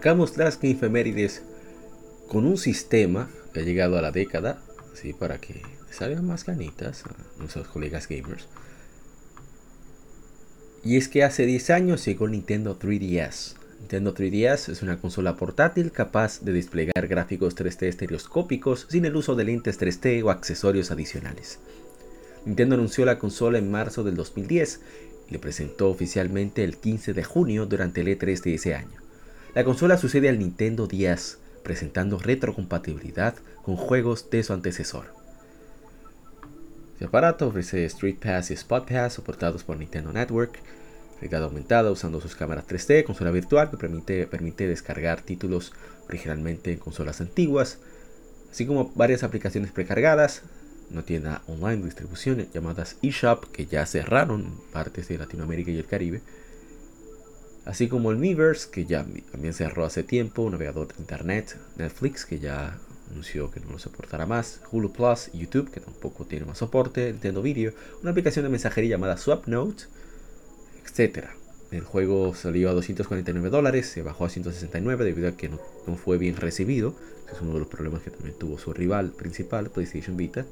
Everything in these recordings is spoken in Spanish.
Arrancamos las efemérides con un sistema que ha llegado a la década, así para que salgan más ganitas a nuestros colegas gamers. Y es que hace 10 años llegó Nintendo 3DS. Nintendo 3DS es una consola portátil capaz de desplegar gráficos 3D estereoscópicos sin el uso de lentes 3D o accesorios adicionales. Nintendo anunció la consola en marzo del 2010 y le presentó oficialmente el 15 de junio durante el E3 de ese año. La consola sucede al Nintendo 10, presentando retrocompatibilidad con juegos de su antecesor. Este aparato ofrece Street Pass y Spot Pass soportados por Nintendo Network, realidad aumentada usando sus cámaras 3D, consola virtual que permite, permite descargar títulos originalmente en consolas antiguas, así como varias aplicaciones precargadas, una tienda online de distribución llamadas eShop que ya cerraron partes de Latinoamérica y el Caribe, así como el Miiverse, que ya también cerró hace tiempo, un navegador de internet, Netflix, que ya anunció que no lo soportará más, Hulu Plus, YouTube, que tampoco tiene más soporte, Nintendo Video, una aplicación de mensajería llamada SwapNote, etc. El juego salió a 249 dólares, se bajó a 169 debido a que no, no fue bien recibido. Ese es uno de los problemas que también tuvo su rival principal, PlayStation Vita.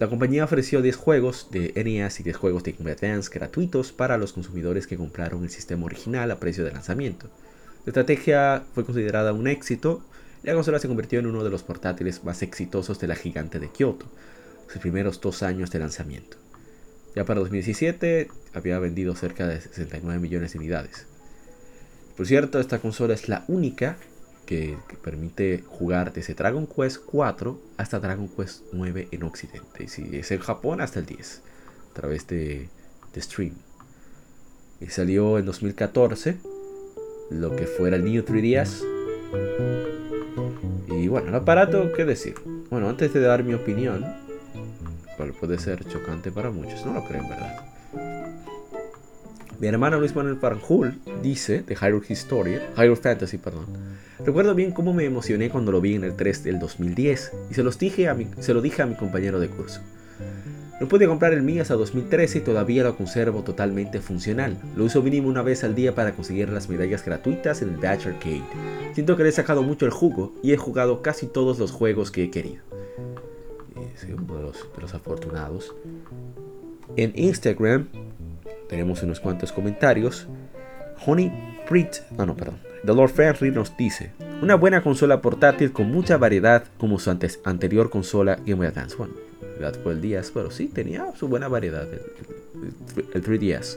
La compañía ofreció 10 juegos de NES y 10 juegos de Game Advance gratuitos para los consumidores que compraron el sistema original a precio de lanzamiento. La estrategia fue considerada un éxito y la consola se convirtió en uno de los portátiles más exitosos de la gigante de Kyoto, sus primeros dos años de lanzamiento. Ya para 2017 había vendido cerca de 69 millones de unidades. Por cierto, esta consola es la única que, permite jugar desde Dragon Quest 4 hasta Dragon Quest 9 en Occidente. Y si es en Japón, hasta el 10, a través de, de Stream. Y salió en 2014 lo que fuera el Neo 3DS. Y bueno, el aparato, ¿qué decir? Bueno, antes de dar mi opinión, cual puede ser chocante para muchos, no lo creo en verdad. Mi hermano Luis Manuel Paranjul dice, de Hyrule Historia, Hyrule Fantasy, perdón. Recuerdo bien cómo me emocioné cuando lo vi en el 3 del 2010 y se, los dije a mi, se lo dije a mi compañero de curso. No pude comprar el mío hasta 2013 y todavía lo conservo totalmente funcional. Lo uso mínimo una vez al día para conseguir las medallas gratuitas en el Batch Arcade. Siento que le he sacado mucho el jugo y he jugado casi todos los juegos que he querido. Sí, uno de los, de los afortunados. En Instagram tenemos unos cuantos comentarios. Honey Prit, no, no, perdón. The Lord Friendly nos dice: Una buena consola portátil con mucha variedad como su antes, anterior consola Game Boy Advance. Bueno, fue el 10, pero sí tenía su buena variedad. El, el 3DS.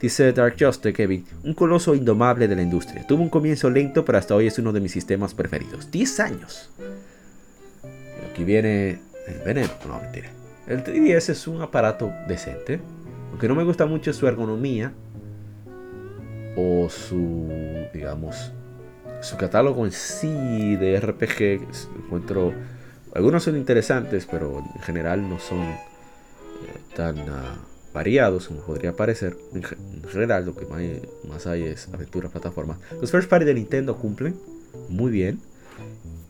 Dice Dark Justice Kevin, un coloso indomable de la industria. Tuvo un comienzo lento, pero hasta hoy es uno de mis sistemas preferidos. 10 años. Aquí viene el veneno. No, mentira. El 3DS es un aparato decente. Aunque no me gusta mucho su ergonomía o su, digamos, su catálogo en sí de RPG. Encuentro, algunos son interesantes, pero en general no son eh, tan uh, variados como podría parecer. En, general, lo que más, más hay es aventuras, plataformas. Los first party de Nintendo cumplen muy bien.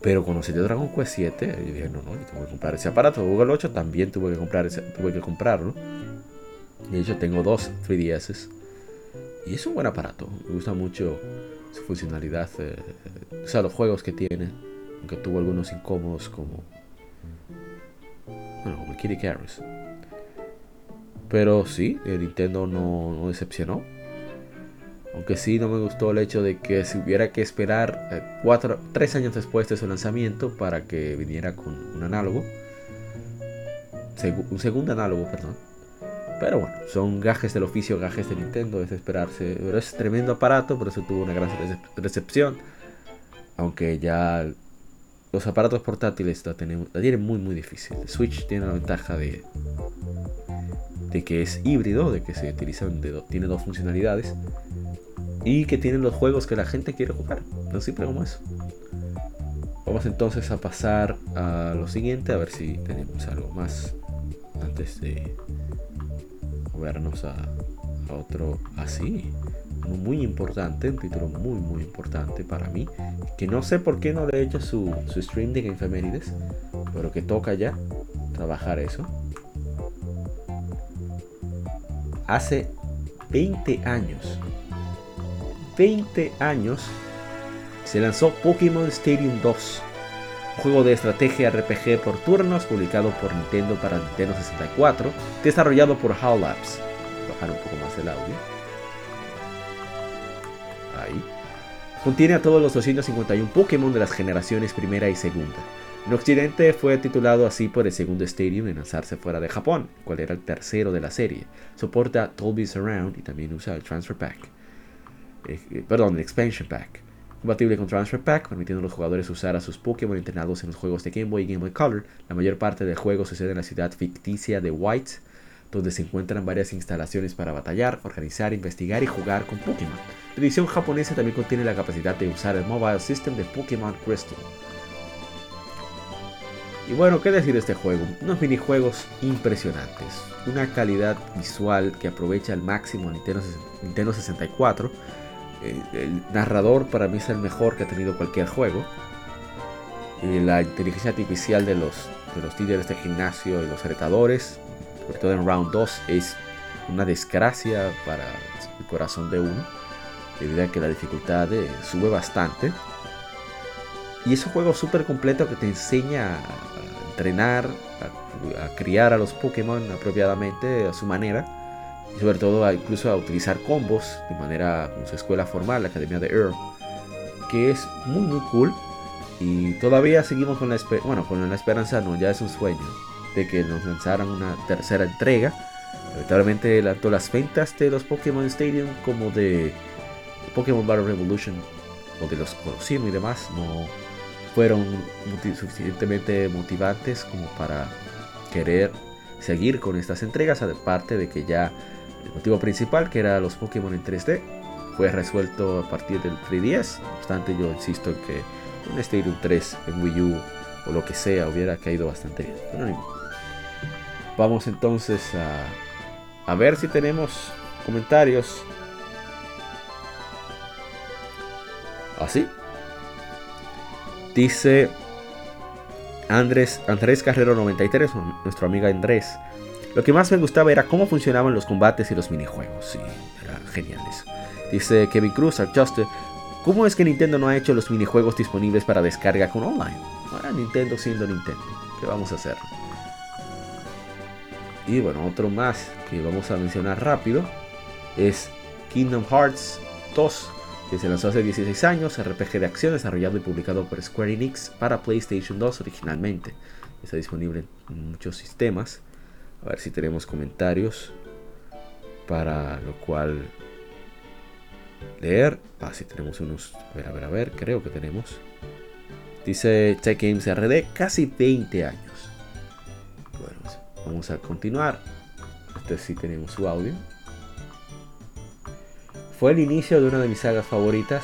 Pero cuando dio Dragon Quest 7, yo dije, no, no, yo tengo que comprar ese aparato. Google 8 también tuve que comprar ese, tuve que comprarlo. De hecho, tengo dos 3DS. Y es un buen aparato. Me gusta mucho su funcionalidad. Eh, o sea, los juegos que tiene. Aunque tuvo algunos incómodos como. Bueno, como Kitty Carries. Pero sí, el Nintendo no, decepcionó. Aunque sí no me gustó el hecho de que se hubiera que esperar eh, cuatro, tres años después de su lanzamiento para que viniera con un análogo. Un segundo análogo, perdón Pero bueno, son gajes del oficio, gajes de Nintendo, es esperarse. Pero es tremendo aparato, por eso tuvo una gran recepción. Aunque ya los aparatos portátiles la, tienen muy muy difícil. Switch tiene la ventaja de, de que es híbrido, de que se utilizan, tiene dos funcionalidades y que tienen los juegos que la gente quiere jugar. No simple como eso. Vamos entonces a pasar a lo siguiente, a ver si tenemos algo más antes de movernos a, otro así. muy importante, un título muy muy importante para mí. Que no sé por qué no le he hecho su, su stream de Infemérides, pero que toca ya trabajar eso. Hace 20 años 20 años se lanzó Pokémon Stadium 2, un juego de estrategia RPG por turnos publicado por Nintendo para Nintendo 64, desarrollado por HAL Labs. Bajar un poco más el audio. Ahí. Contiene a todos los 251 Pokémon de las generaciones primera y segunda. En Occidente fue titulado así por el segundo Stadium en lanzarse fuera de Japón, cual era el tercero de la serie. Soporta Dolby Surround y también usa el Transfer Pack. Eh, perdón, el Expansion Pack. Compatible con Transfer Pack, permitiendo a los jugadores usar a sus Pokémon entrenados en los juegos de Game Boy y Game Boy Color. La mayor parte del juego sucede en la ciudad ficticia de White, donde se encuentran varias instalaciones para batallar, organizar, investigar y jugar con Pokémon. La edición japonesa también contiene la capacidad de usar el Mobile System de Pokémon Crystal. Y bueno, ¿qué decir de este juego? Unos minijuegos impresionantes, una calidad visual que aprovecha al máximo Nintendo, Nintendo 64 el narrador para mí es el mejor que ha tenido cualquier juego. Y la inteligencia artificial de los, de los líderes de gimnasio y los retadores, sobre todo en Round 2, es una desgracia para el corazón de uno. Debido a que la dificultad eh, sube bastante. Y es un juego súper completo que te enseña a entrenar, a criar a los Pokémon apropiadamente a su manera sobre todo incluso a utilizar combos de manera como su escuela formal, la Academia de Earl, que es muy muy cool y todavía seguimos con la esperanza, bueno, con la esperanza no, ya es un sueño de que nos lanzaran una tercera entrega. Lamentablemente tanto las ventas de los Pokémon Stadium como de Pokémon Battle Revolution o de los Colosseum y demás no fueron suficientemente motivantes como para querer seguir con estas entregas, aparte de que ya el motivo principal, que era los Pokémon en 3D, fue resuelto a partir del 3DS. No obstante, yo insisto en que un Stadium 3 en Wii U o lo que sea hubiera caído bastante bien. Vamos entonces a, a ver si tenemos comentarios. Así. Dice Andrés, Andrés Carrero 93, nuestro amigo Andrés. Lo que más me gustaba era cómo funcionaban los combates y los minijuegos. Sí, era genial eso. Dice Kevin Cruz, Adjuster, ¿cómo es que Nintendo no ha hecho los minijuegos disponibles para descarga con online? Ahora Nintendo siendo Nintendo. ¿Qué vamos a hacer? Y bueno, otro más que vamos a mencionar rápido es Kingdom Hearts 2, que se lanzó hace 16 años, RPG de acción desarrollado y publicado por Square Enix para PlayStation 2 originalmente. Está disponible en muchos sistemas. A ver si tenemos comentarios para lo cual leer. Ah, si tenemos unos. A ver, a ver, a ver, creo que tenemos. Dice Tech Games RD, casi 20 años. Bueno, vamos a continuar. Este sí tenemos su audio. Fue el inicio de una de mis sagas favoritas.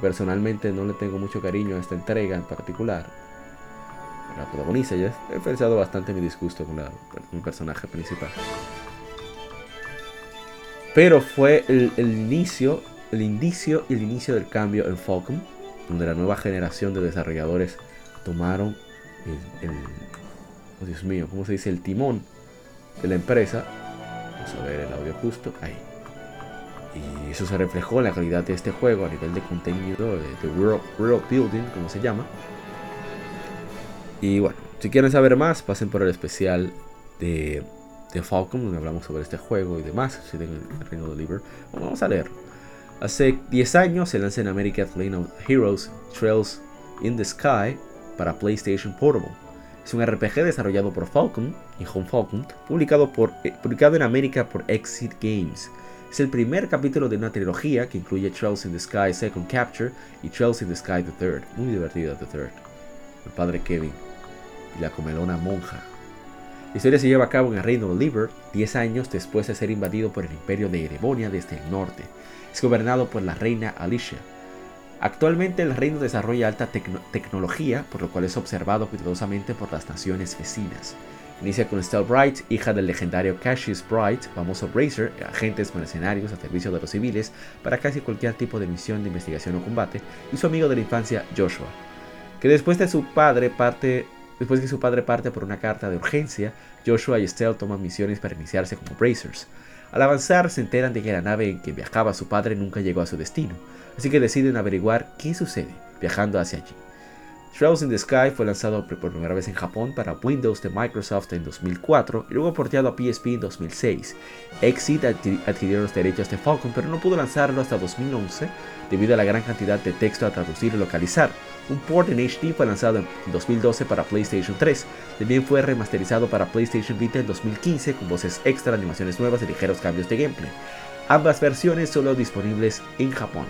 Personalmente no le tengo mucho cariño a esta entrega en particular la protagonista. Ya he pensado bastante mi disgusto con, mi personaje principal. Pero fue el, inicio, el indicio y el inicio del cambio en Falcon, donde la nueva generación de desarrolladores tomaron el, oh Dios mío, ¿cómo se dice? El timón de la empresa. Vamos a ver el audio justo. Ahí. Y eso se reflejó en la calidad de este juego a nivel de contenido, de, world, world building, como se llama. Y bueno, si quieren saber más, pasen por el especial de, de Falcon, donde hablamos sobre este juego y demás, si tienen el Reino de Oliver. Bueno, vamos a leer. Hace 10 años se lanza en America Lane of Heroes Trails in the Sky para PlayStation Portable. Es un RPG desarrollado por Falcon y Home Falcon, publicado, por, eh, publicado en América por Exit Games. Es el primer capítulo de una trilogía que incluye Trails in the Sky Second Capture y Trails in the Sky The Third. Muy divertido The Third. El padre Kevin y la comelona monja. La historia se lleva a cabo en el reino de Liber, 10 años después de ser invadido por el imperio de Erebonia desde el norte. Es gobernado por la reina Alicia, Actualmente el reino desarrolla alta tecnología, por lo cual es observado cuidadosamente por las naciones vecinas. Inicia con Estelle Bright, hija del legendario Cassius Bright, famoso Bracer, agentes mercenarios a servicio de los civiles para casi cualquier tipo de misión de investigación o combate, y su amigo de la infancia Joshua, que después de su padre parte Después que su padre parte por una carta de urgencia, Joshua y Estelle toman misiones para iniciarse como Bracers. Al avanzar se enteran de que la nave en que viajaba su padre nunca llegó a su destino, así que deciden averiguar qué sucede viajando hacia allí. Trails in the Sky fue lanzado por primera vez en Japón para Windows de Microsoft en 2004 y luego porteado a PSP en 2006. Exit adquirió los derechos de Falcon pero no pudo lanzarlo hasta 2011 debido a la gran cantidad de texto a traducir y localizar. Un port en HD fue lanzado en 2012 para PlayStation 3. También fue remasterizado para PlayStation Vita en 2015 con voces extra, animaciones nuevas y ligeros cambios de gameplay. Ambas versiones solo disponibles en Japón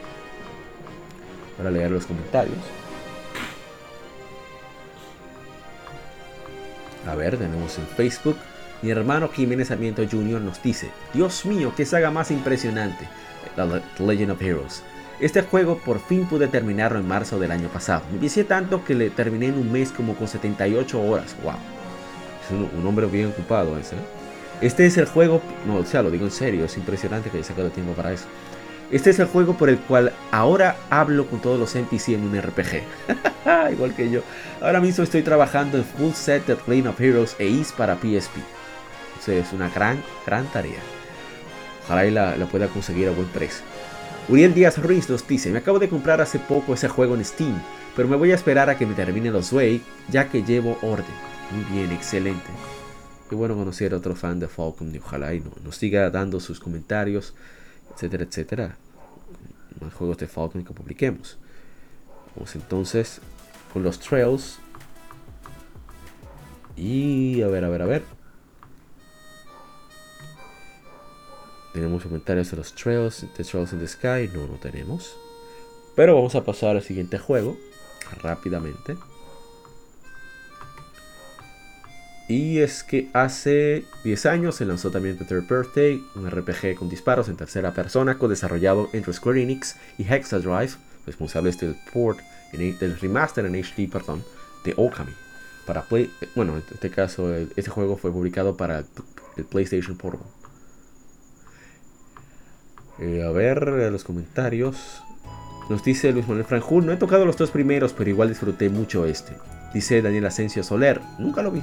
para leer los comentarios. A ver, tenemos en Facebook. Mi hermano Jiménez Sarmiento Jr. nos dice, Dios mío, qué saga más impresionante, The Legend of Heroes. Este juego por fin pude terminarlo en marzo del año pasado. Me vicié tanto que le terminé en un mes como con 78 horas. Wow. Es un, hombre bien ocupado ese. ¿eh? Este es el juego, no, o sea, lo digo en serio, es impresionante que haya sacado tiempo para eso. Este es el juego por el cual ahora hablo con todos los NPC en un RPG. Igual que yo. Ahora mismo estoy trabajando en Full Set de Plane of Heroes e para PSP. O sea, es una gran, gran tarea. Ojalá y la, pueda conseguir a buen precio. Uriel Díaz Ruiz nos dice, me acabo de comprar hace poco ese juego en Steam, pero me voy a esperar a que me termine los Way, ya que llevo orden. Muy bien, excelente. Qué bueno conocer a otro fan de Falcon y ojalá y nos siga dando sus comentarios etcétera, etcétera. Más juegos de Falcon que publiquemos. Vamos entonces con los trails. Y a ver, a ver, a ver. Tenemos comentarios de los trails, de Trails in the Sky. No, no tenemos. Pero vamos a pasar al siguiente juego rápidamente. Y es que hace 10 años se lanzó también The Third Birthday, un RPG con disparos en tercera persona, co-desarrollado entre Square Enix y Hexadrive, responsables del port, del remaster en HD, perdón, de Okami. Para Play, bueno, en este caso, este juego fue publicado para el, PlayStation Portable. Eh, a ver los comentarios. Nos dice Luis Manuel Franjul, no he tocado los dos primeros, pero igual disfruté mucho este. Dice Daniel Asensio Soler, nunca lo vi.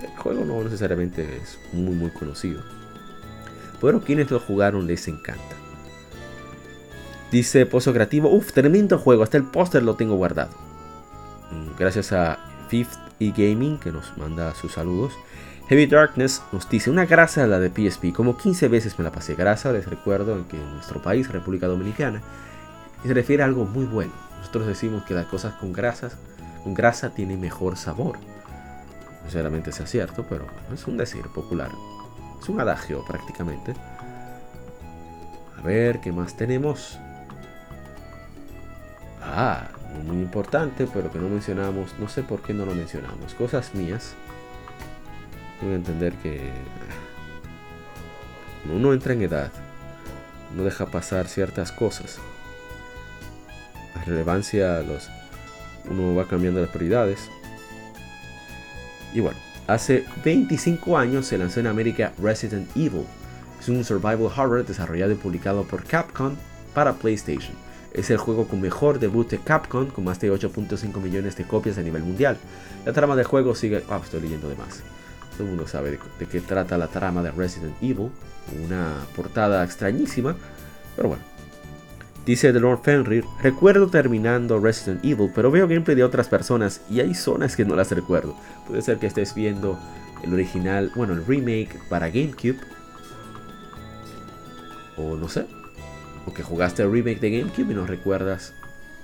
El juego no necesariamente es muy muy conocido. Pero quienes lo jugaron les encanta. Dice Pozo Creativo, uff, tremendo juego, hasta el póster lo tengo guardado. Mm, gracias a Fifth e Gaming que nos manda sus saludos. Heavy Darkness nos dice, una grasa la de PSP, como 15 veces me la pasé. Grasa, les recuerdo que en nuestro país, República Dominicana, se refiere a algo muy bueno. Nosotros decimos que las cosas con grasas, con grasa tienen mejor sabor sinceramente sea cierto, pero es un decir popular. Es un adagio prácticamente. A ver, ¿qué más tenemos? Ah, muy importante, pero que no mencionamos. No sé por qué no lo mencionamos. Cosas mías. Tengo que entender que uno entra en edad. No deja pasar ciertas cosas. La relevancia, los, uno va cambiando las prioridades. Y bueno, hace 25 años se lanzó en América Resident Evil. Es un survival horror desarrollado y publicado por Capcom para PlayStation. Es el juego con mejor debut de Capcom, con más de 8.5 millones de copias a nivel mundial. La trama del juego sigue... Ah, estoy leyendo de más. Todo el mundo sabe de, qué trata la trama de Resident Evil. Una portada extrañísima, pero bueno, Dice The Lord Fenrir, recuerdo terminando Resident Evil, pero veo gameplay de otras personas y hay zonas que no las recuerdo. Puede ser que estés viendo el original, bueno, el remake para GameCube. O no sé. O que jugaste el remake de GameCube y no recuerdas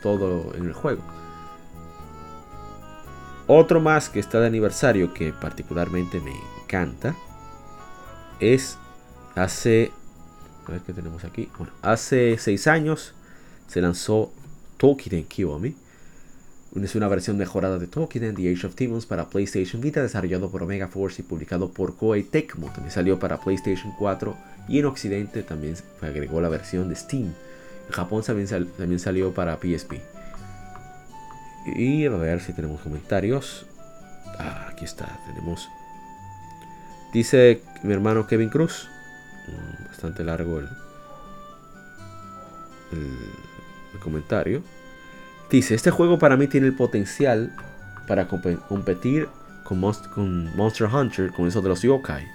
todo en el juego. Otro más que está de aniversario que particularmente me encanta es hace a ver qué tenemos aquí. Bueno, hace 6 años se lanzó Tokiden Kiyomi. Es una versión mejorada de Tokiden The Age of Demons para PlayStation Vita, desarrollado por Omega Force y publicado por Koei Tecmo. También salió para PlayStation 4 y en Occidente también agregó la versión de Steam. En Japón también, también salió para PSP. Y a ver si tenemos comentarios. Ah, aquí está, tenemos. Dice mi hermano Kevin Cruz. Mm, bastante largo el, el, comentario. Dice, este juego para mí tiene el potencial para competir con, con, Monster Hunter, con eso de los yokai.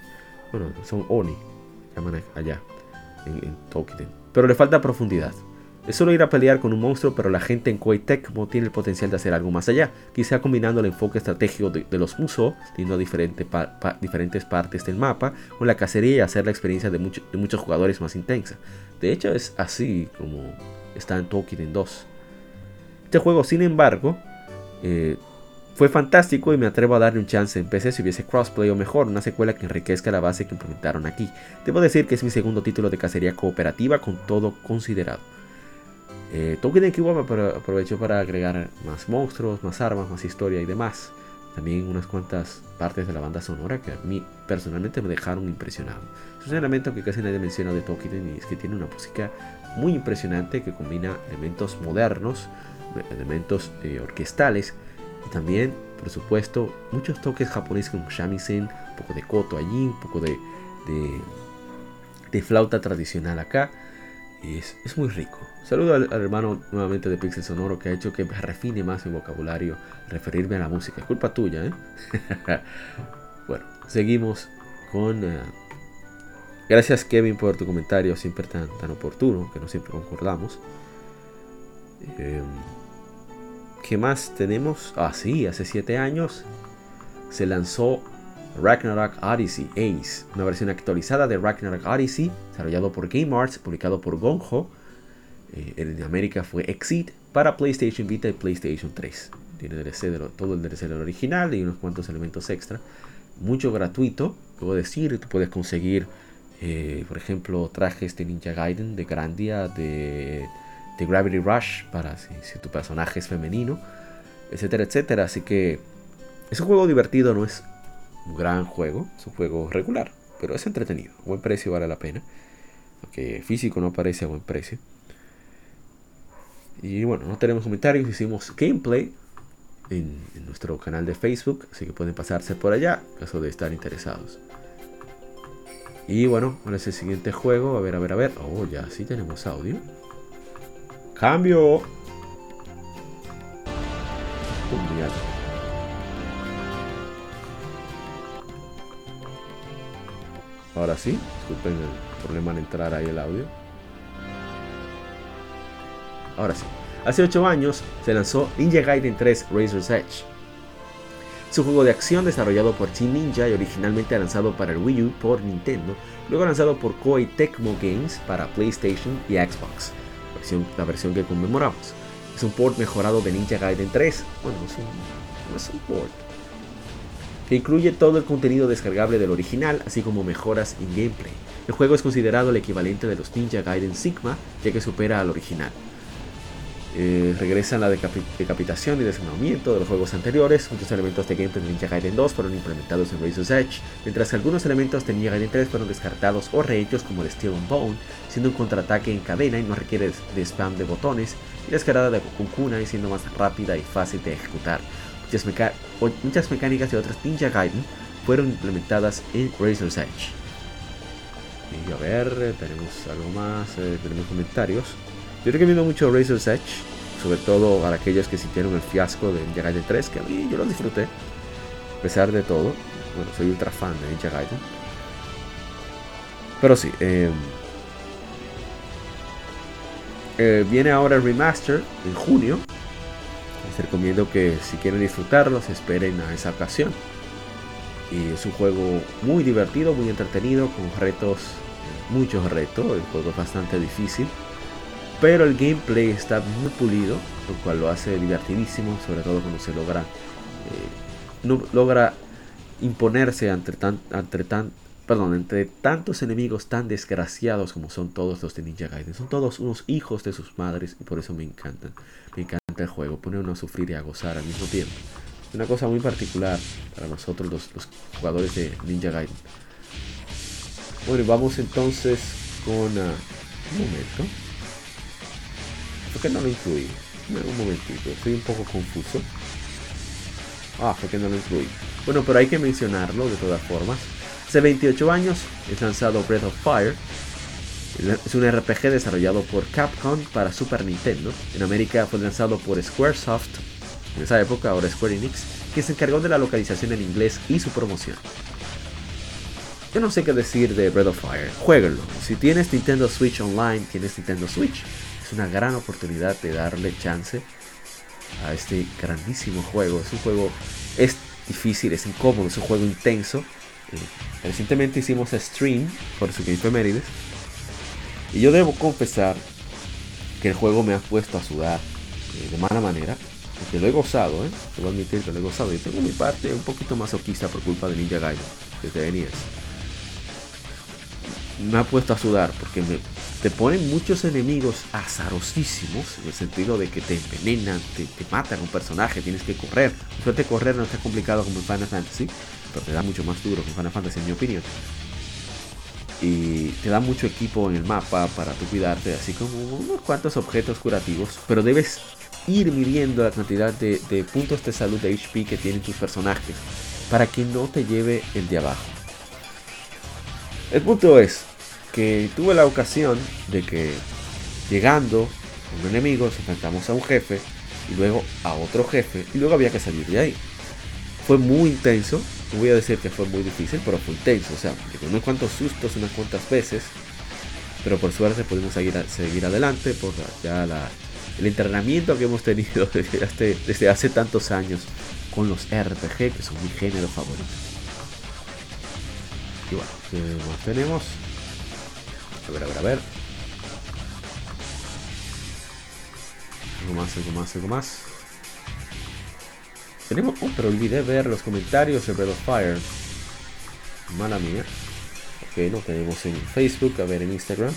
Bueno, son Oni, llaman allá, en, en. Pero le falta profundidad. Es solo ir a pelear con un monstruo, pero la gente en Koei Tecmo tiene el potencial de hacer algo más allá, quizá combinando el enfoque estratégico de, los Muso, teniendo diferentes partes del mapa, con la cacería y hacer la experiencia de, muchos jugadores más intensa. De hecho, es así como está en Tokiden 2. Este juego, sin embargo, eh, fue fantástico y me atrevo a darle un chance en PC si hubiese crossplay o mejor, una secuela que enriquezca la base que implementaron aquí. Debo decir que es mi segundo título de cacería cooperativa con todo considerado. Eh, Tolkien aprovechó para agregar más monstruos, más armas, más historia y demás. También unas cuantas partes de la banda sonora que a mí personalmente me dejaron impresionado. Es un elemento que casi nadie menciona de Tolkien y es que tiene una música muy impresionante que combina elementos modernos, elementos eh, orquestales y también, por supuesto, muchos toques japoneses como shamisen, un poco de koto allí, un poco de, de flauta tradicional acá es, muy rico. Saludo al, hermano nuevamente de Pixel Sonoro que ha hecho que refine más mi vocabulario, referirme a la música. Culpa tuya, ¿eh? bueno, seguimos con... Eh, gracias Kevin por tu comentario siempre tan, tan oportuno, que no siempre concordamos. Em, ¿Qué más tenemos? Ah, sí, hace 7 años se lanzó Ragnarok Odyssey Ace, una versión actualizada de Ragnarok Odyssey, desarrollado por Game Arts, publicado por Gonjo. Eh, en América fue Exit para PlayStation Vita y PlayStation 3. Tiene DLC todo el DLC del original y unos cuantos elementos extra. Mucho gratuito, puedo decir, tú puedes conseguir, eh, por ejemplo, trajes de Ninja Gaiden, de Grandia, de, de Gravity Rush, para si, tu personaje es femenino, etcétera, etcétera. Así que es un juego divertido, no es un gran juego, es un juego regular, pero es entretenido, buen precio vale la pena, aunque físico no parece a buen precio. Y bueno, no tenemos comentarios, hicimos gameplay en, nuestro canal de Facebook, así que pueden pasarse por allá en caso de estar interesados. Y bueno, ¿cuál es el siguiente juego? A ver, a ver, a ver. Oh, ya sí tenemos audio. Cambio. Ahora sí, disculpen el problema en entrar ahí el audio. Ahora sí. Hace 8 años se lanzó Ninja Gaiden 3 Razor's Edge. Es un juego de acción desarrollado por Team Ninja y originalmente lanzado para el Wii U por Nintendo, luego lanzado por Koei Tecmo Games para PlayStation y Xbox, la versión que conmemoramos. Es un port mejorado de Ninja Gaiden 3. Bueno, no es un port, que incluye todo el contenido descargable del original, así como mejoras en gameplay. El juego es considerado el equivalente de los Ninja Gaiden Sigma, ya que supera al original. Eh, regresan la decapitación y desarmamiento de los juegos anteriores. Muchos elementos de gameplay de Ninja Gaiden 2 fueron implementados en Razor's Edge, mientras que algunos elementos de Ninja Gaiden 3 fueron descartados o rehechos como el Steel and Bone, siendo un contraataque en cadena y no requiere de spam de botones, y la escalada de Kunkuna y siendo más rápida y fácil de ejecutar. Muchas, mecánicas de otras Ninja Gaiden fueron implementadas en Razor's Edge. Y a ver, tenemos algo más, eh, tenemos comentarios. Yo recomiendo mucho Razor's Edge, sobre todo para aquellos que sintieron el fiasco de Ninja Gaiden 3, que a mí yo lo disfruté, a pesar de todo. Bueno, soy ultra fan de Ninja Gaiden. Pero sí, em, eh, viene ahora el remaster en junio les recomiendo que si quieren disfrutarlo, se esperen a esa ocasión. Y es un juego muy divertido, muy entretenido, con retos, muchos retos. El juego es bastante difícil. Pero el gameplay está muy pulido, lo cual lo hace divertidísimo, sobre todo cuando se logra no logra imponerse ante tan, ante tan, perdón, entre tantos enemigos tan desgraciados como son todos los de Ninja Gaiden. Son todos unos hijos de sus madres y por eso me encantan. Me encanta el juego, pone uno a sufrir y a gozar al mismo tiempo. Una cosa muy particular para nosotros los, jugadores de Ninja Gaiden. Bueno, vamos entonces con... Uh, un momento. ¿Por qué no lo incluí? Un momentito, estoy un poco confuso. Ah, ¿por qué no lo incluí? Bueno, pero hay que mencionarlo de todas formas. Hace 28 años es lanzado Breath of Fire. Es un RPG desarrollado por Capcom para Super Nintendo. En América fue lanzado por Squaresoft, en esa época, ahora Square Enix, que se encargó de la localización en inglés y su promoción. Yo no sé qué decir de Breath of Fire. Jueguenlo. Si tienes Nintendo Switch Online, tienes Nintendo Switch. Es una gran oportunidad de darle chance a este grandísimo juego. Es un juego es difícil, es incómodo, es un juego intenso. Eh, recientemente hicimos stream por su Mérides. Y yo debo confesar que el juego me ha puesto a sudar eh, de mala manera. Porque lo he gozado, ¿eh? Debo admitir que lo he gozado. Y tengo mi parte un poquito masoquista por culpa de Ninja Gaiden, desde NES. Me ha puesto a sudar porque me, te ponen muchos enemigos azarosísimos, en el sentido de que te envenenan, te, matan un personaje, tienes que correr. Suerte correr no está complicado como en Final Fantasy, pero te da mucho más duro que en Final Fantasy en mi opinión. Y te da mucho equipo en el mapa para tu cuidarte, así como unos cuantos objetos curativos, pero debes ir midiendo la cantidad de, de puntos de salud de HP que tienen tus personajes para que no te lleve el de abajo. El punto es, que tuve la ocasión de que llegando a un enemigo nos enfrentamos a un jefe y luego a otro jefe y luego había que salir de ahí. Fue muy intenso, voy a decir que fue muy difícil, pero fue intenso, o sea, con unos cuantos sustos unas cuantas veces, pero por suerte pudimos seguir, seguir adelante por ya el entrenamiento que hemos tenido desde, hace tantos años con los RPG, que son mi género favorito. Y bueno, ¿qué tenemos? A ver, a ver, a ver. Algo más, algo más, algo más. Tenemos... Oh, pero olvidé ver los comentarios Breath of Fire. Mala mía. Ok, no tenemos en Facebook, a ver en Instagram.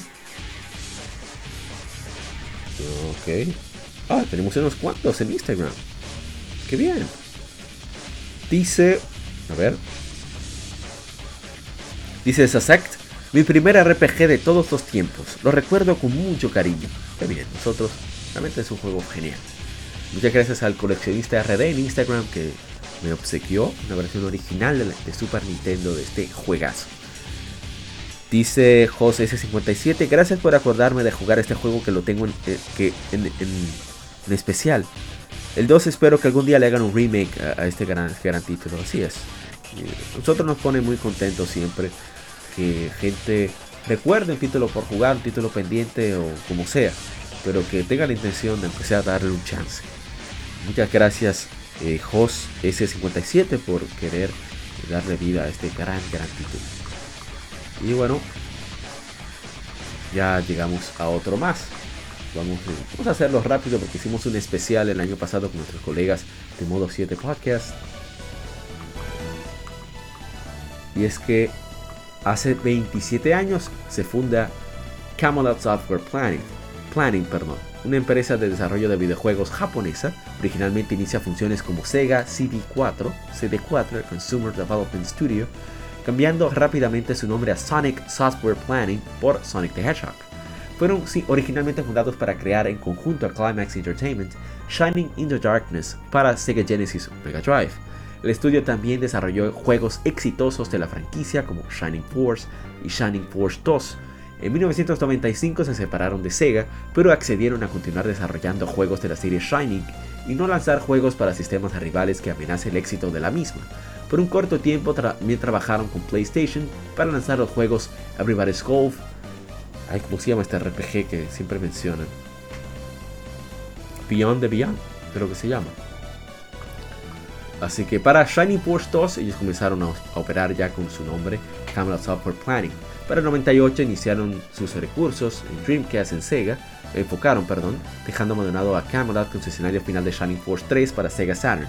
Ok. Ah, tenemos unos cuantos en Instagram. Qué bien. Dice... A ver. Dice Sasect mi primer RPG de todos los tiempos. Lo recuerdo con mucho cariño. Qué bien, nosotros. Realmente es un juego genial. Muchas gracias al coleccionista RD en Instagram que me obsequió una versión original de, Super Nintendo de este juegazo. Dice José S57, gracias por acordarme de jugar este juego que lo tengo en, eh, que en, especial. El 2 espero que algún día le hagan un remake a, este gran, gran título. Así es. nosotros nos pone muy contentos siempre que gente recuerde un título por jugar, un título pendiente o como sea, pero que tenga la intención de empezar a darle un chance. Muchas gracias, eh, Jos S57, por querer darle vida a este gran, gran título. Y bueno, ya llegamos a otro más. Vamos, vamos a hacerlo rápido porque hicimos un especial el año pasado con nuestros colegas de Modo 7 Podcast. Y es que Hace 27 años se funda Camelot Software Planning, Planning perdón, una empresa de desarrollo de videojuegos japonesa. Originalmente inicia funciones como Sega CD4, CD4 Consumer Development Studio, cambiando rápidamente su nombre a Sonic Software Planning por Sonic the Hedgehog. Fueron originalmente fundados para crear en conjunto a Climax Entertainment Shining in the Darkness para Sega Genesis Mega Drive el estudio también desarrolló juegos exitosos de la franquicia como Shining Force y Shining Force 2. En 1995 se separaron de Sega, pero accedieron a continuar desarrollando juegos de la serie Shining y no lanzar juegos para sistemas rivales que amenacen el éxito de la misma. Por un corto tiempo también trabajaron con PlayStation para lanzar los juegos Everybody's Golf. Ay, ¿cómo se llama este RPG que siempre mencionan? Beyond the Beyond, creo que se llama. Así que para Shining Force 2 ellos comenzaron a, operar ya con su nombre Camelot Software Planning. Para el 98 iniciaron sus recursos en Dreamcast en Sega, enfocaron, perdón, dejando abandonado a Camelot con su escenario final de Shining Force 3 para Sega Saturn.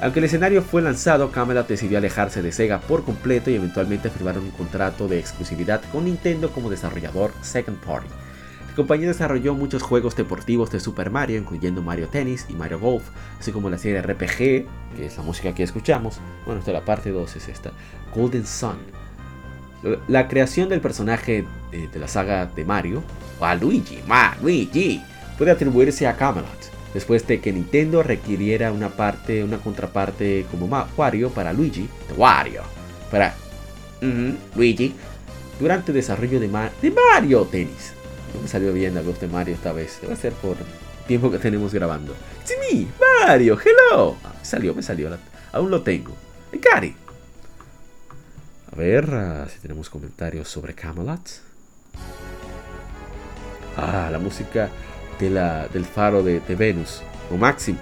Aunque el escenario fue lanzado, Camelot decidió alejarse de Sega por completo y eventualmente firmaron un contrato de exclusividad con Nintendo como desarrollador second party. Compañía desarrolló muchos juegos deportivos de Super Mario, incluyendo Mario Tennis y Mario Golf, así como la serie RPG, que es la música que escuchamos. Bueno, esta la parte 2 es esta, Golden Sun. La creación del personaje de, la saga de Mario, a Luigi, Ma, puede atribuirse a Camelot después de que Nintendo requiriera una parte, una contraparte como Wario para Luigi, de Wario, para Luigi, durante el desarrollo de, de Mario Tennis. No me salió bien la voz de Mario esta vez, debe ser por tiempo que tenemos grabando. It's me, Mario, hello. Ah, me salió, me salió, aún lo tengo. Cari. A ver ah, si tenemos comentarios sobre Camelot. Ah, la música del faro de, Venus, o Maxim.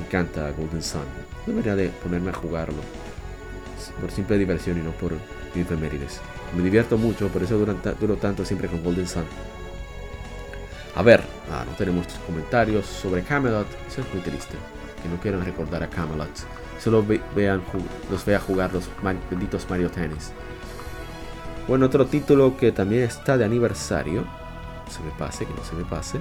Me encanta Golden Sun. Debería de ponerme a jugarlo. Por simple diversión y no por efemérides. Me divierto mucho, por eso duro tanto siempre con Golden Sun. A ver, ah, no tenemos comentarios sobre Camelot. Eso es muy triste. Que no quieran recordar a Camelot. Solo vean, los vea jugar los benditos Mario Tennis. Bueno, otro título que también está de aniversario se me pase, que no se me pase.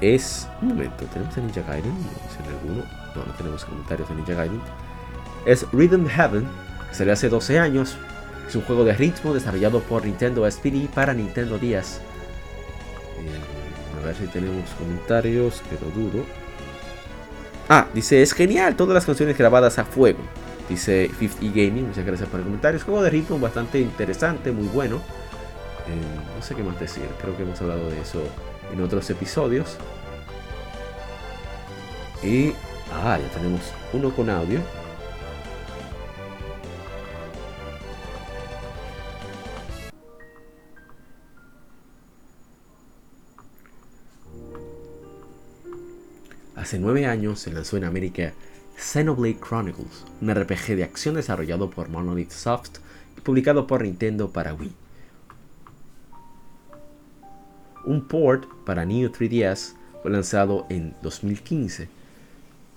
Es. Un momento, ¿tenemos a Ninja Gaiden? No, alguno. No, no tenemos comentarios de Ninja Gaiden. Es Rhythm Heaven, que salió hace 12 años. Es un juego de ritmo desarrollado por Nintendo SPD para Nintendo 10. Eh, a ver si tenemos comentarios, que lo dudo. Ah, dice, es genial, todas las canciones grabadas a fuego. Dice 50 Gaming, muchas gracias por el comentario. Es juego de ritmo bastante interesante, muy bueno. Eh, no sé qué más decir, creo que hemos hablado de eso en otros episodios. Y... Ah, ya tenemos uno con audio. Hace nueve años se lanzó en América Xenoblade Chronicles, un RPG de acción desarrollado por Monolith Soft y publicado por Nintendo para Wii un port para Neo 3DS fue lanzado en 2015.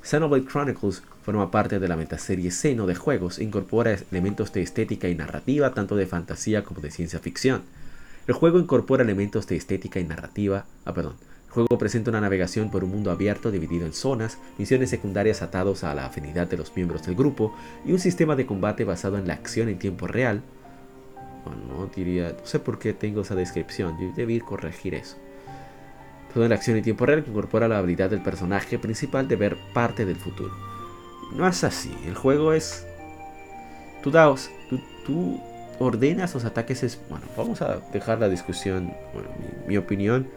Xenoblade Chronicles forma parte de la metaserie Xeno de juegos e incorpora elementos de estética y narrativa tanto de fantasía como de ciencia ficción. El juego incorpora elementos de estética y narrativa, ah perdón, juego presenta una navegación por un mundo abierto dividido en zonas, misiones secundarias atados a la afinidad de los miembros del grupo y un sistema de combate basado en la acción en tiempo real, no diría, no sé por qué tengo esa descripción, yo debí corregir eso. Toda la acción en tiempo real que incorpora la habilidad del personaje principal de ver parte del futuro. No es así, el juego es... Tú, das, tú, ordenas los ataques... Es, bueno, vamos a dejar la discusión, bueno, mi, opinión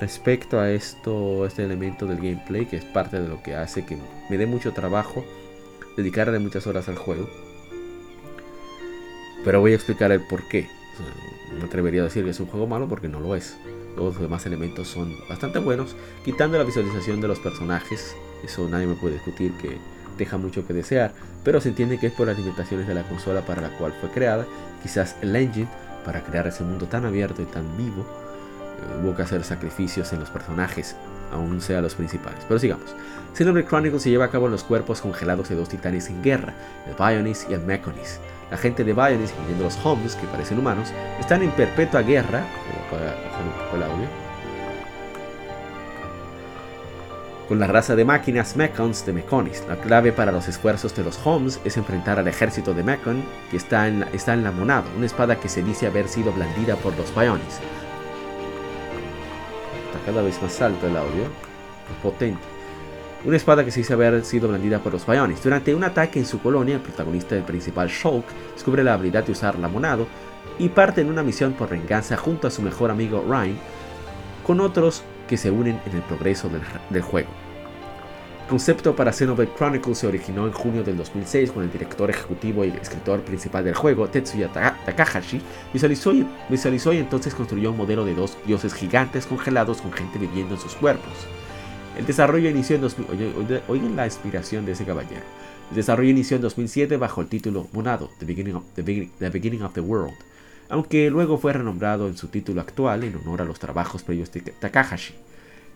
respecto a esto, este elemento del gameplay, que es parte de lo que hace que me dé mucho trabajo dedicarle muchas horas al juego. Pero voy a explicar el por qué. no atrevería a decir que es un juego malo porque no lo es. Los demás elementos son bastante buenos, quitando la visualización de los personajes. Eso nadie me puede discutir que deja mucho que desear, pero se entiende que es por las limitaciones de la consola para la cual fue creada. Quizás el engine para crear ese mundo tan abierto y tan vivo hubo que hacer sacrificios en los personajes, aún sea los principales. Pero sigamos. Xenoblade Chronicles se lleva a cabo en los cuerpos congelados de dos titanes en guerra, el Bionis y el Mechonis. La gente de Bionis, incluyendo los Homes, que parecen humanos, están en perpetua guerra. Con la raza de máquinas Mechons de Mechonis. La clave para los esfuerzos de los Homes es enfrentar al ejército de Mechon, que está en, está en la monada, una espada que se dice haber sido blandida por los Bionis. Cada vez más alto el audio, potente. Una espada que se dice haber sido blandida por los Bionis. Durante un ataque en su colonia, el protagonista del principal Shulk descubre la habilidad de usar la monado y parte en una misión por venganza junto a su mejor amigo Ryan, con otros que se unen en el progreso del, juego. Concepto para Xenoblade Chronicles se originó en junio del 2006 cuando el director ejecutivo y escritor principal del juego, Tetsuya Takahashi, visualizó y, visualizó y entonces construyó un modelo de dos dioses gigantes congelados con gente viviendo en sus cuerpos. El desarrollo inició en 2000, oigan la inspiración de ese caballero. El desarrollo inició en 2007 bajo el título Monado, the beginning, of, the, beginning, of the World, aunque luego fue renombrado en su título actual en honor a los trabajos previos de Takahashi.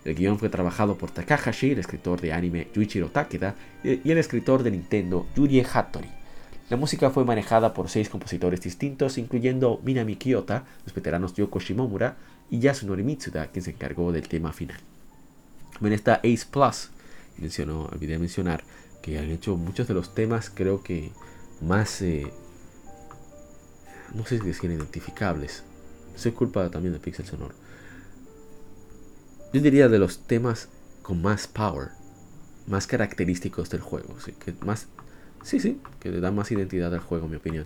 El guion fue trabajado por Takahashi, el escritor de anime Yuichiro Takeda, y el escritor de Nintendo Yurie Hattori. La música fue manejada por seis compositores distintos, incluyendo Minami Kiyota, los veteranos Yoko Shimomura y Yasunori Mitsuda, quien se encargó del tema final. También está Ace Plus, mencionó, olvidé mencionar que han hecho muchos de los temas, creo que más, eh, no sé si decir identificables. Soy culpa también de Pixel Sonoro. Yo diría de los temas con más power, más característicos del juego, ¿sí? más, sí, sí, que le da más identidad al juego, en mi opinión.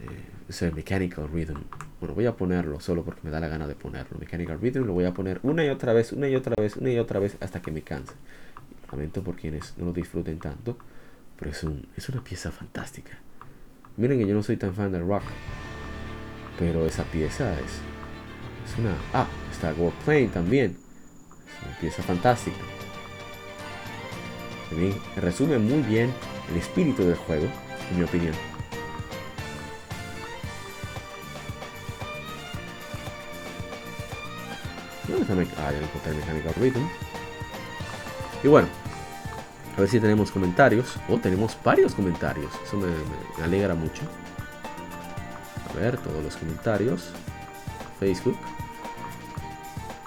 Eh, es el Mechanical Rhythm. Bueno, voy a ponerlo solo porque me da la gana de ponerlo. Mechanical Rhythm lo voy a poner una y otra vez, una y otra vez, una y otra vez hasta que me canse. Lamento por quienes no lo disfruten tanto, pero es, un, es una pieza fantástica. Miren que yo no soy tan fan del rock, pero esa pieza es, es una... Ah, está World Plane también una pieza fantástica. También resume muy bien el espíritu del juego, en mi opinión. Ah, ya encontré el Mechanical Rhythm. Y bueno, a ver si tenemos comentarios. Oh, tenemos varios comentarios. Eso me alegra mucho. A ver, todos los comentarios. Facebook.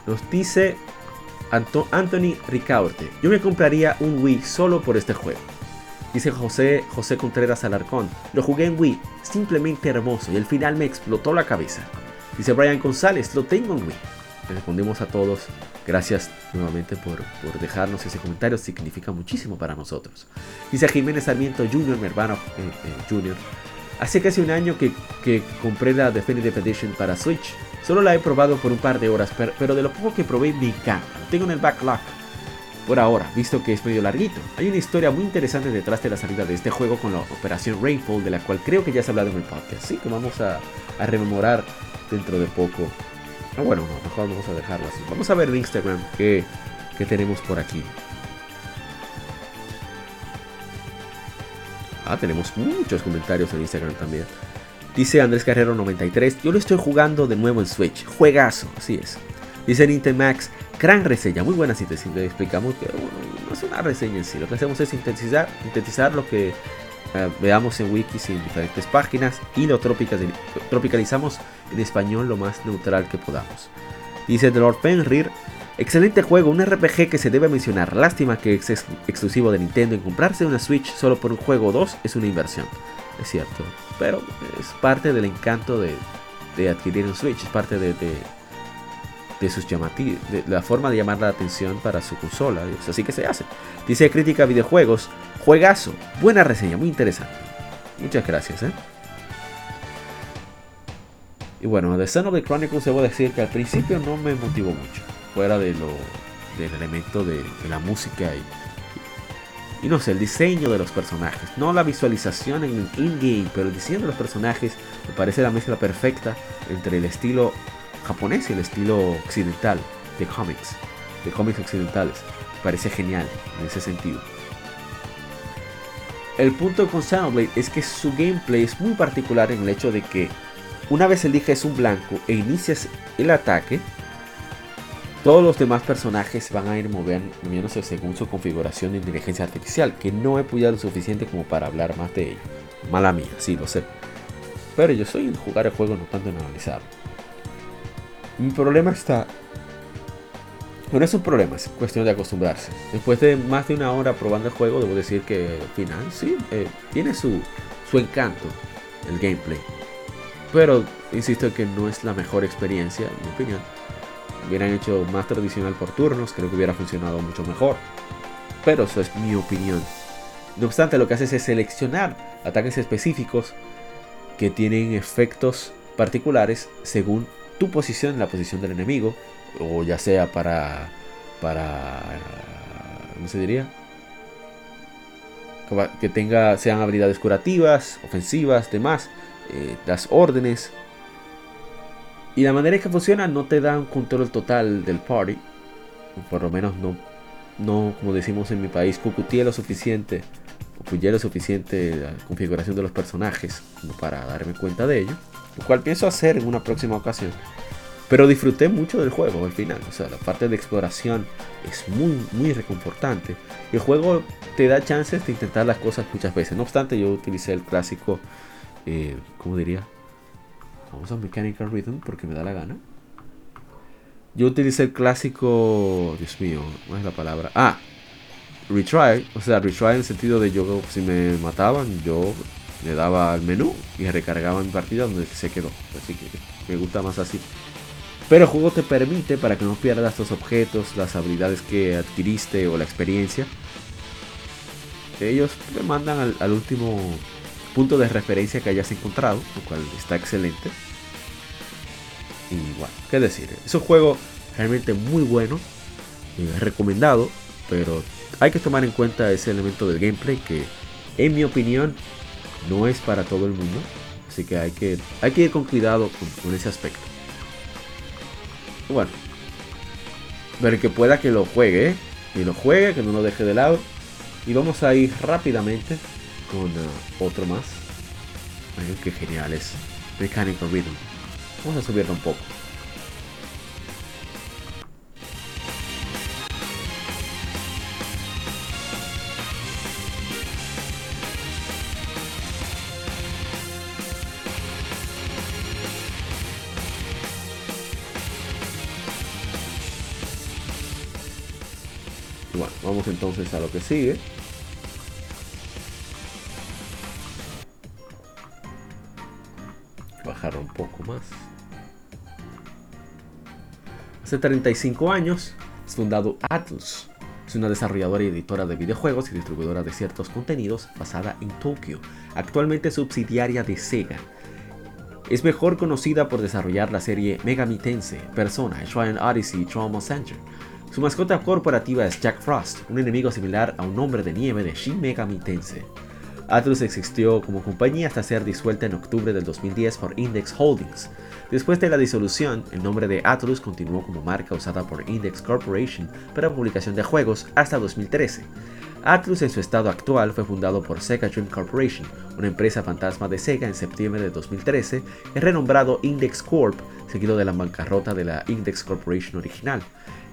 Nos dice Anthony Ricaurte. Yo me compraría un Wii solo por este juego. Dice José, José Contreras Alarcón. Lo jugué en Wii, simplemente hermoso y al final me explotó la cabeza. Dice Brian González, lo tengo en Wii. Le respondemos a todos. Gracias nuevamente por, dejarnos ese comentario, significa muchísimo para nosotros. Dice Jiménez Sarmiento Jr., mi hermano eh, eh, Junior. Hace casi un año que, que compré la Definitive Edition para Switch Solo la he probado por un par de horas, pero de lo poco que probé me encanta. tengo en el backlog por ahora, visto que es medio larguito. Hay una historia muy interesante detrás de la salida de este juego con la operación Rainfall, de la cual creo que ya se ha hablado en el podcast. Sí, que vamos a, rememorar dentro de poco. Ah, bueno, mejor vamos a dejarlo así. Vamos a ver en Instagram qué, qué tenemos por aquí. Ah, tenemos muchos comentarios en Instagram también. Dice Andrés Carrero 93, yo lo estoy jugando de nuevo en Switch. Juegazo, así es. Dice Nintemax, gran reseña, muy buena síntesis. Le explicamos que no es una reseña en sí. Lo que hacemos es sintetizar, sintetizar lo que eh, veamos en wikis y en diferentes páginas y lo tropicalizamos en español lo más neutral que podamos. Dice Lord Fenrir, excelente juego, un RPG que se debe mencionar. Lástima que es exclusivo de Nintendo. En comprarse una Switch solo por un juego o dos es una inversión. Es cierto, pero es parte del encanto de, adquirir un Switch, es parte de, sus llamativos, de la forma de llamar la atención para su consola. Es así que se hace. Dice crítica videojuegos, juegazo, buena reseña, muy interesante. Muchas gracias. ¿eh? Y bueno, de the Chronicles debo decir que al principio no me motivó mucho, fuera de lo, del elemento de, la música y y no sé, el diseño de los personajes. No la visualización en el in-game, pero el diseño de los personajes me parece la mezcla perfecta entre el estilo japonés y el estilo occidental de cómics, de cómics occidentales. Me parece genial en ese sentido. El punto con Soundblade es que su gameplay es muy particular en el hecho de que una vez eliges un blanco e inicias el ataque, todos los demás personajes van a ir moviéndose según su configuración de inteligencia artificial, que no he pulido lo suficiente como para hablar más de ello. Mala mía, sí, lo sé. Pero yo soy en jugar el juego, no tanto en analizarlo. Mi problema está... No es un problema, es cuestión de acostumbrarse. Después de más de una hora probando el juego, debo decir que al final sí, eh, tiene su, su encanto el gameplay. Pero insisto que no es la mejor experiencia, en mi opinión hubieran hecho más tradicional por turnos, creo que hubiera funcionado mucho mejor. Pero eso es mi opinión. No obstante, lo que haces es seleccionar ataques específicos que tienen efectos particulares según tu posición la posición del enemigo, o ya sea para. para. ¿cómo se diría? Que tenga, sean habilidades curativas, ofensivas, demás, eh, las órdenes, y la manera en que funciona no te da un control total del party. Por lo menos no, no como decimos en mi país, cucutía lo suficiente. O lo suficiente la configuración de los personajes para darme cuenta de ello. Lo cual pienso hacer en una próxima ocasión. Pero disfruté mucho del juego al final. O sea, la parte de exploración es muy, muy reconfortante. El juego te da chances de intentar las cosas muchas veces. No obstante, yo utilicé el clásico, eh, ¿cómo diría? Vamos a Mechanical Rhythm porque me da la gana. Yo utilicé el clásico, Dios mío, ¿cuál es la palabra? Ah, retry. O sea, retry en el sentido de yo, si me mataban, yo le daba al menú y recargaba mi partida donde se quedó. Así que me gusta más así. Pero el juego te permite, para que no pierdas los objetos, las habilidades que adquiriste o la experiencia, ellos te mandan al, último punto de referencia que hayas encontrado, lo cual está excelente. Y bueno, qué decir, es un juego realmente muy bueno, eh, recomendado, pero hay que tomar en cuenta ese elemento del gameplay que, en mi opinión, no es para todo el mundo. Así que hay que, hay que ir con cuidado con ese aspecto. Bueno. Pero que pueda que lo juegue, ¿eh? Y lo juegue, que no lo deje de lado. Y vamos a ir rápidamente con uh, otro más. Ay, qué genial es. Mechanical Rhythm. Vamos a subirlo un poco. Bueno, vamos entonces a lo que sigue. Bajar un poco más. Hace 35 años es fundado Atlus. Es una desarrolladora y editora de videojuegos y distribuidora de ciertos contenidos basada en Tokio, actualmente subsidiaria de Sega. Es mejor conocida por desarrollar la serie Megami Tensei, Persona, Shrine Odyssey y Trauma Center, su mascota corporativa es Jack Frost, un enemigo similar a un hombre de nieve de Shin Megami Tensei. Atlus existió como compañía hasta ser disuelta en octubre del 2010 por Index Holdings. Después de la disolución, el nombre de Atlus continuó como marca usada por Index Corporation para publicación de juegos hasta 2013. Atlus en su estado actual fue fundado por Sega Dream Corporation, una empresa fantasma de Sega en septiembre de 2013, y renombrado Index Corp, seguido de la bancarrota de la Index Corporation original.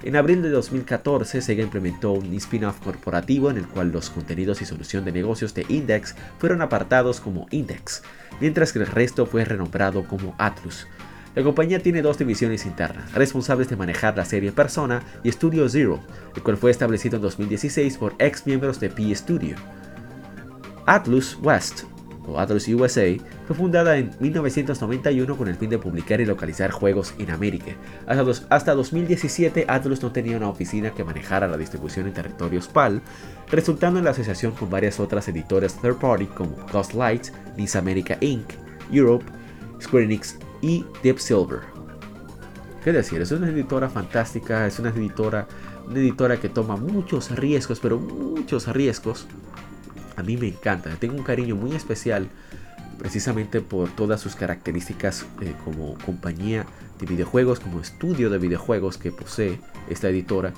En abril de 2014, Sega implementó un spin-off corporativo en el cual los contenidos y solución de negocios de Index fueron apartados como Index, mientras que el resto fue renombrado como Atlus. La compañía tiene dos divisiones internas, responsables de manejar la serie Persona y Studio Zero, el cual fue establecido en 2016 por ex miembros de P Studio. Atlus West Atlus USA, fue fundada en 1991 con el fin de publicar y localizar juegos en América. Hasta, 2017 Atlus no tenía una oficina que manejara la distribución en territorios PAL, resultando en la asociación con varias otras editoras third party como Light, Nice America Inc., Europe, Square Enix y Deep Silver. ¿Qué decir? Es una editora fantástica, es una editora, una editora que toma muchos riesgos, pero muchos riesgos a mí me encanta. Tengo un cariño muy especial precisamente por todas sus características eh, como compañía de videojuegos, como estudio de videojuegos que posee esta editora,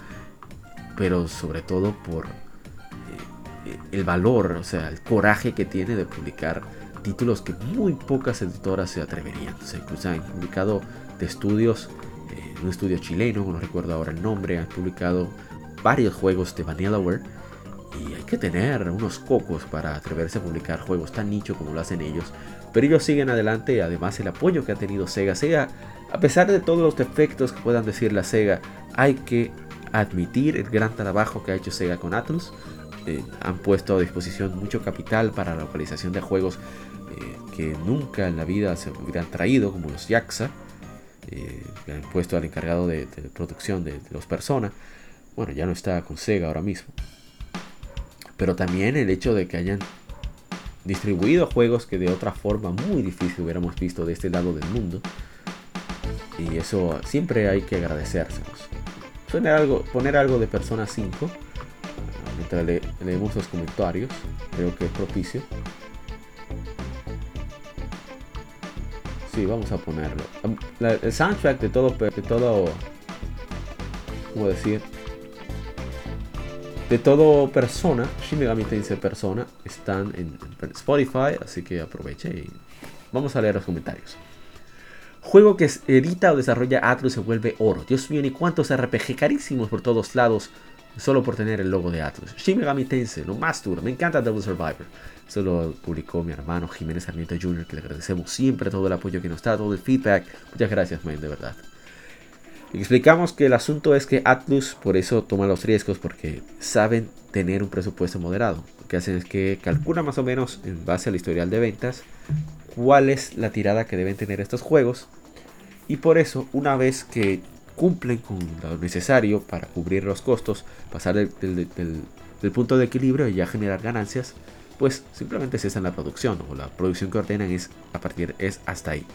pero sobre todo por eh, el valor, o sea, el coraje que tiene de publicar títulos que muy pocas editoras se atreverían. O sea, incluso han publicado de estudios, eh, un estudio chileno, no recuerdo ahora el nombre, han publicado varios juegos de Vanillaware y hay que tener unos cocos para atreverse a publicar juegos tan nicho como lo hacen ellos. Pero ellos siguen adelante además el apoyo que ha tenido Sega. Sega, a pesar de todos los defectos que puedan decir la Sega, hay que admitir el gran trabajo que ha hecho Sega con Atlus. Eh, han puesto a disposición mucho capital para la localización de juegos eh, que nunca en la vida se hubieran traído, como los Yaxa. Eh, han puesto al encargado de, producción de, de los Persona. Bueno, ya no está con Sega ahora mismo pero también el hecho de que hayan distribuido juegos que de otra forma muy difícil hubiéramos visto de este lado del mundo. Y eso siempre hay que agradecérselos. Poner algo, poner algo de Persona 5, mientras leemos los comentarios, creo que es propicio. Sí, vamos a ponerlo. el soundtrack de todo, de todo, ¿cómo decir? De todo persona, Shin Megami Tensei Persona, están en, Spotify, así que aproveche y vamos a leer los comentarios. Juego que edita o desarrolla Atlus se vuelve oro. Dios mío, ni cuántos RPG carísimos por todos lados solo por tener el logo de Atlus. Shin Megami Tensei, lo más duro. Me encanta Devil Survivor. Eso lo publicó mi hermano Jiménez Sarmiento Jr., que le agradecemos siempre todo el apoyo que nos da, todo el feedback. Muchas gracias, man, de verdad. Explicamos que el asunto es que Atlus por eso toma los riesgos, porque saben tener un presupuesto moderado. Lo que hacen es que calcula más o menos, en base al historial de ventas, cuál es la tirada que deben tener estos juegos. Y por eso, una vez que cumplen con lo necesario para cubrir los costos, pasar del, punto de equilibrio y ya generar ganancias, pues simplemente cesan la producción o la producción que ordenan es a partir es hasta ahí.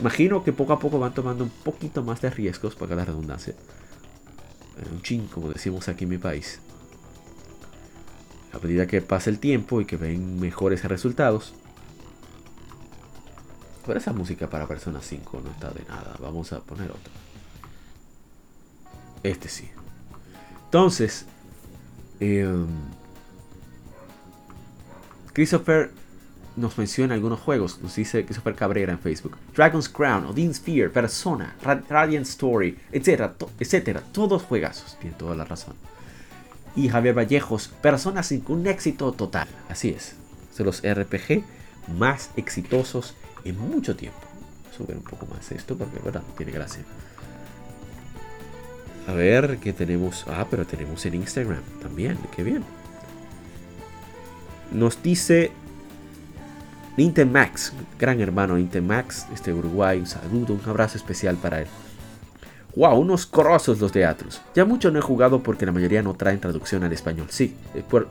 Imagino que poco a poco van tomando un poquito más de riesgos para la redundancia. Un chin, como decimos aquí en mi país. A medida que pasa el tiempo y que ven mejores resultados. Pero esa música para Persona 5 no está de nada. Vamos a poner otra. Este sí. Entonces, em, Christopher nos menciona algunos juegos. Nos dice Christopher Cabrera en Facebook. Dragon's Crown, Odin's Fear, Persona, Radiant Story, etcétera, etcétera. Todos juegazos. Tiene toda la razón. Y Javier Vallejos, Persona 5, un éxito total. Así es. Son los RPG más exitosos en mucho tiempo. Subir un poco más esto porque, verdad, no tiene gracia. A ver, ¿qué tenemos? Ah, pero tenemos en Instagram también. Qué bien. Nos dice Max, gran hermano Max, este Uruguay. Un saludo, un abrazo especial para él. Wow, unos corosos los de Atlus. Ya mucho no he jugado porque la mayoría no traen traducción al español. Sí,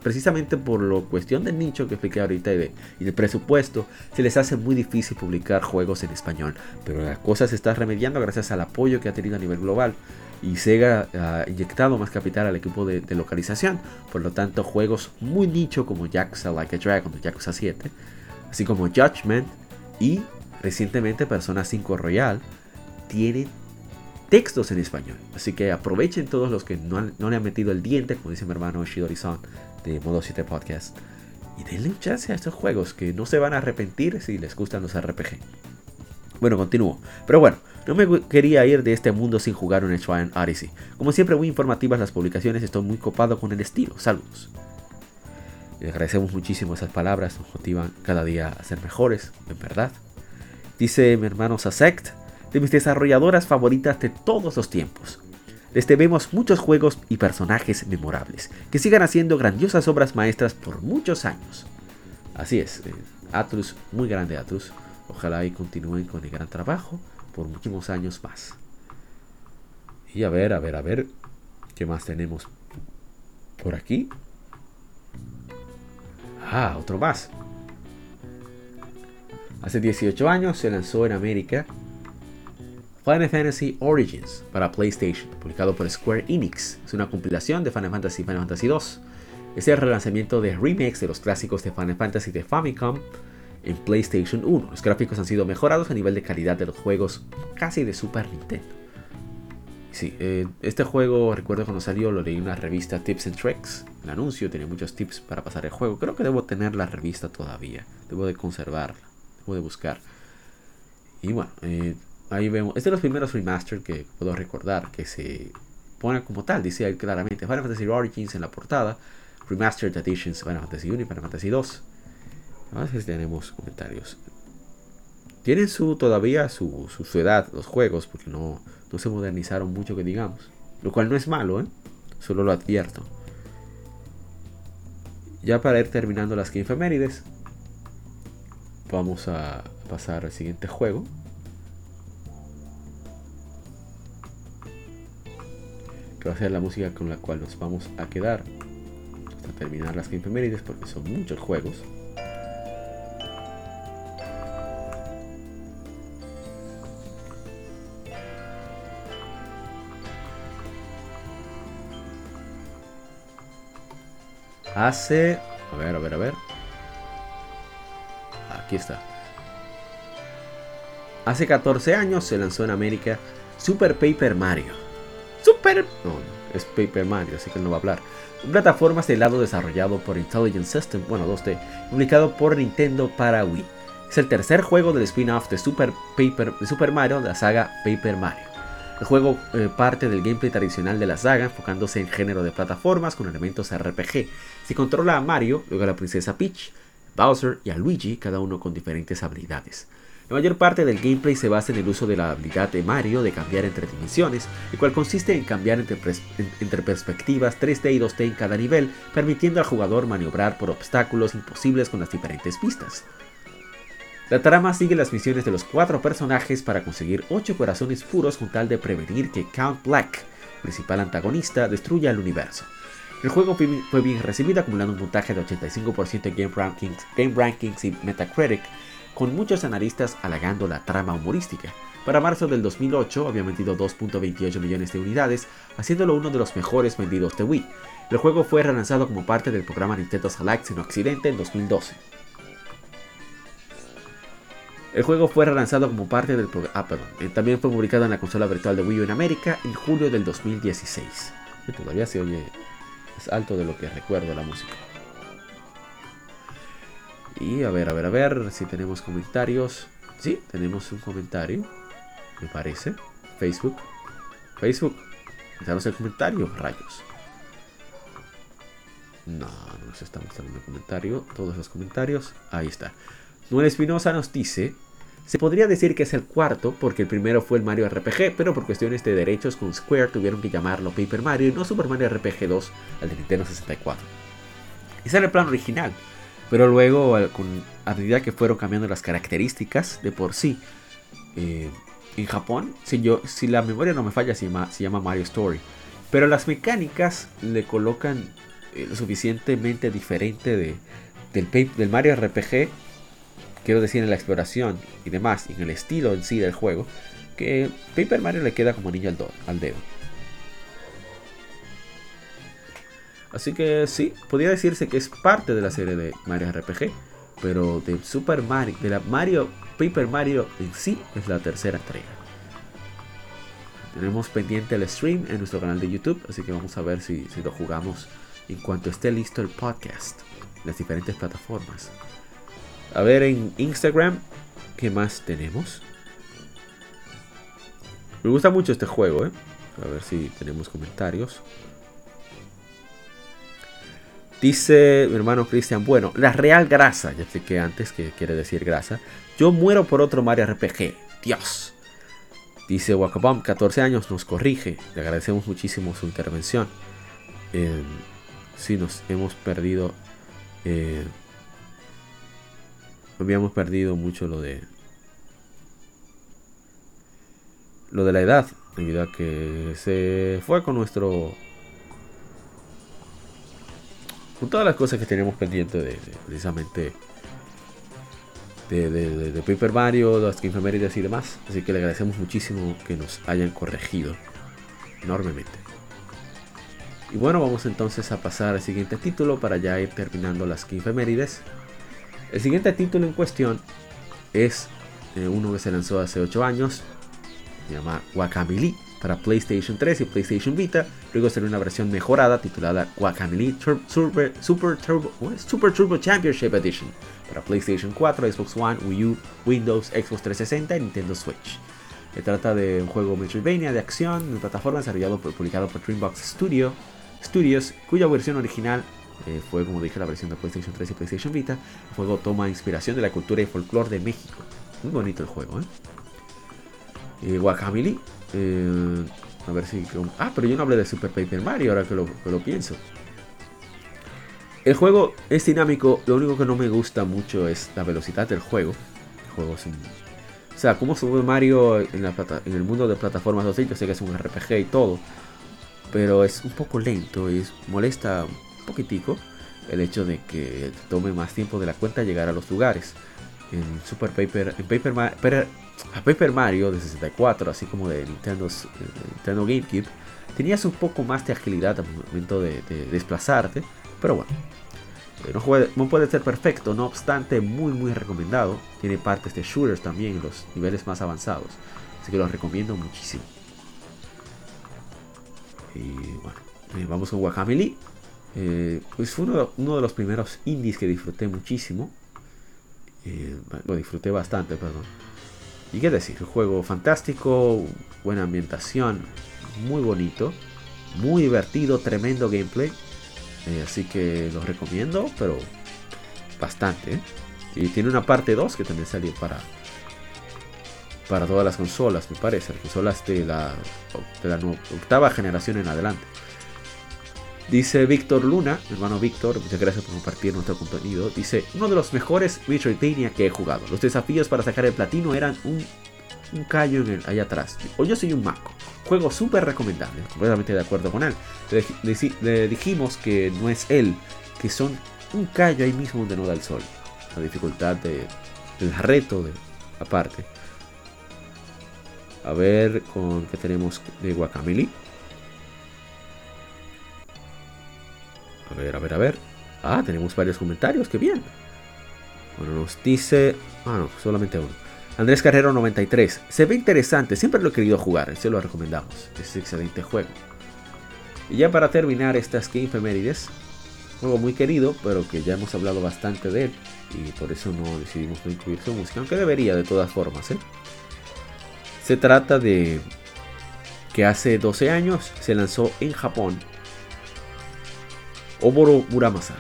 precisamente por la cuestión del nicho que expliqué ahorita y, de, del presupuesto, se les hace muy difícil publicar juegos en español. Pero la cosa se está remediando gracias al apoyo que ha tenido a nivel global y Sega ha inyectado más capital al equipo de, localización. Por lo tanto, juegos muy nicho como Yakuza Like a Dragon o Yakuza 7, así como Judgment y recientemente Persona 5 Royal, tienen textos en español. Así que aprovechen todos los que no, le han metido el diente, como dice mi hermano Shidori-san de Modo 7 Podcast. Y denle un chance a estos juegos que no se van a arrepentir si les gustan los RPG. Bueno, continúo. Pero bueno, no me quería ir de este mundo sin jugar un Shrine Odyssey. Como siempre, muy informativas las publicaciones, estoy muy copado con el estilo. Saludos. Les agradecemos muchísimo esas palabras, nos motivan cada día a ser mejores, en verdad. Dice mi hermano Sasect, de mis desarrolladoras favoritas de todos los tiempos. Les debemos muchos juegos y personajes memorables, que sigan haciendo grandiosas obras maestras por muchos años. Así es, eh, Atlus, muy grande Atlus. Ojalá y continúen con el gran trabajo por muchísimos años más. Y a ver, a ver, a ver, ¿qué más tenemos por aquí? Ah, otro más. Hace 18 años se lanzó en América Final Fantasy Origins para PlayStation, publicado por Square Enix. Es una compilación de Final Fantasy y Final Fantasy 2. Es el relanzamiento de remakes de los clásicos de Final Fantasy de Famicom en PlayStation 1. Los gráficos han sido mejorados a nivel de calidad de los juegos casi de Super Nintendo. Sí, eh, este juego recuerdo cuando salió lo leí en una revista Tips and Tricks. El anuncio tenía muchos tips para pasar el juego. Creo que debo tener la revista todavía. Debo de conservarla. Debo de buscar. Y bueno, eh, ahí vemos. Este es de los primeros remaster que puedo recordar que se pone como tal. Dice ahí claramente Final Fantasy Origins en la portada. Remastered Editions Final Fantasy 1 y Final Fantasy 2. A ver si tenemos comentarios. Tienen su todavía su, su, edad los juegos, porque no, no se modernizaron mucho que digamos. Lo cual no es malo, ¿eh? Solo lo advierto. Ya para ir terminando las que vamos a pasar al siguiente juego. Que va a ser la música con la cual nos vamos a quedar hasta terminar las que porque son muchos juegos. Hace... A ver, a ver, a ver. Aquí está. Hace 14 años se lanzó en América Super Paper Mario. Super... No, es Paper Mario, así que no va a hablar. Plataformas de lado desarrollado por Intelligent System, bueno, 2D, publicado por Nintendo para Wii. Es el tercer juego del spin-off de Super, Paper, de Super Mario, de la saga Paper Mario. El juego eh, parte del gameplay tradicional de la saga, enfocándose en género de plataformas con elementos RPG. Se controla a Mario, luego a la princesa Peach, Bowser y a Luigi, cada uno con diferentes habilidades. La mayor parte del gameplay se basa en el uso de la habilidad de Mario de cambiar entre dimensiones, el cual consiste en cambiar entre, entre, perspectivas 3D y 2D en cada nivel, permitiendo al jugador maniobrar por obstáculos imposibles con las diferentes pistas. La trama sigue las misiones de los cuatro personajes para conseguir 8 corazones puros con tal de prevenir que Count Black, principal antagonista, destruya el universo. El juego fue bien recibido, acumulando un puntaje de 85% en Game Rankings, Game Rankings y Metacritic, con muchos analistas halagando la trama humorística. Para marzo del 2008 había vendido 2.28 millones de unidades, haciéndolo uno de los mejores vendidos de Wii. El juego fue relanzado como parte del programa Nintendo Selects en Occidente en 2012. El juego fue relanzado como parte del programa. Ah, perdón. Eh, también fue publicado en la consola virtual de Wii U en América en julio del 2016. todavía se oye. Es alto de lo que recuerdo la música. Y a ver, a ver, a ver si tenemos comentarios. Sí, tenemos un comentario, me parece. Facebook. Facebook. Danos el comentario, rayos. No, no nos está mostrando el comentario. Todos los comentarios. Ahí está. Noel Espinosa nos dice. Se podría decir que es el cuarto porque el primero fue el Mario RPG, pero por cuestiones de derechos con Square tuvieron que llamarlo Paper Mario y no Super Mario RPG 2 al de Nintendo 64. Ese era el plan original, pero luego, a medida que fueron cambiando las características de por sí, eh, en Japón, si, yo, si la memoria no me falla, se llama, se llama Mario Story. Pero las mecánicas le colocan eh, lo suficientemente diferente de, del, del Mario RPG, quiero decir en la exploración y demás, y en el estilo en sí del juego, que Paper Mario le queda como niño al, dedo. Así que sí, podría decirse que es parte de la serie de Mario RPG, pero de Super Mario, de la Mario Paper Mario en sí es la tercera entrega. Tenemos pendiente el stream en nuestro canal de YouTube, así que vamos a ver si lo jugamos en cuanto esté listo el podcast, las diferentes plataformas. A ver en Instagram, ¿qué más tenemos? Me gusta mucho este juego, ¿eh? A ver si tenemos comentarios. Dice mi hermano Cristian, bueno, la real grasa, ya expliqué antes que quiere decir grasa. Yo muero por otro Mario RPG. Dios. Dice Wakabom, 14 años, nos corrige. Le agradecemos muchísimo su intervención. Eh, sí, nos hemos perdido. Eh, habíamos perdido mucho lo de. Lo de la edad. Debido a que se fue con nuestro con todas las cosas que teníamos pendientes de, precisamente de, Paper Mario, las Infemérides y demás. Así que le agradecemos muchísimo que nos hayan corregido enormemente. Y bueno, vamos entonces a pasar al siguiente título para ya ir terminando las Infemérides. El siguiente título en cuestión es eh, uno que se lanzó hace 8 años, se llama Wakamili para PlayStation 3 y PlayStation Vita. Luego salió una versión mejorada titulada Guacamole Super, Turbo, Championship Edition para PlayStation 4, Xbox One, Wii U, Windows, Xbox 360 y Nintendo Switch. Se trata de un juego Metroidvania de acción de plataforma desarrollado por, publicado por Dreambox Studio, Studios, cuya versión original eh, fue, como dije, la versión de PlayStation 3 y PlayStation Vita. El juego toma inspiración de la cultura y folclore de México. Muy bonito el juego, ¿eh? eh eh, a ver si... Ah, pero yo no hablé de Super Paper Mario ahora que lo, pienso. El juego es dinámico, lo único que no me gusta mucho es la velocidad del juego. El juego es un... O sea, como sube Mario en, el mundo de plataformas 2 yo sé que es un RPG y todo. Pero es un poco lento y molesta un poquitico el hecho de que tome más tiempo de la cuenta llegar a los lugares. En Super Paper, en Paper, Mario a Paper Mario de 64, así como de Nintendo, Nintendo GameCube, tenías un poco más de agilidad al momento de, desplazarte, pero bueno, eh, no, puede ser perfecto, no obstante, muy muy recomendado. Tiene partes de shooters también en los niveles más avanzados, así que lo recomiendo muchísimo. Y bueno, eh, vamos con Wakamili. Eh, pues fue uno, de los primeros indies que disfruté muchísimo. lo disfruté bastante, perdón. Y qué decir, un juego fantástico, buena ambientación, muy bonito, muy divertido, tremendo gameplay. Eh, así que lo recomiendo, pero bastante. ¿eh? Y tiene una parte 2 que también salió para, para todas las consolas, me parece. Las consolas de la, de la octava generación en adelante. Dice Víctor Luna, hermano Víctor, muchas gracias por compartir nuestro contenido. Dice, uno de los mejores Metroidvania que he jugado. Los desafíos para sacar el platino eran un, un callo en el, allá atrás. O yo soy un maco. Juego súper recomendable, completamente de acuerdo con él. Le, dijimos que no es él, que son un callo ahí mismo donde no da el sol. La dificultad de, del reto aparte. A ver con qué tenemos de Guacamole. A ver, a ver, a ver. Ah, tenemos varios comentarios, qué bien. Bueno, nos dice... Ah, no, solamente uno. Andrés Carrero 93. Se ve interesante, siempre lo he querido jugar, se lo recomendamos. Es un excelente juego. Y ya para terminar estas Game Femérides, juego muy querido, pero que ya hemos hablado bastante de él. Y por eso no decidimos no incluir su música, aunque debería de todas formas. ¿eh? Se trata de que hace 12 años se lanzó en Japón Oboro Muramasa.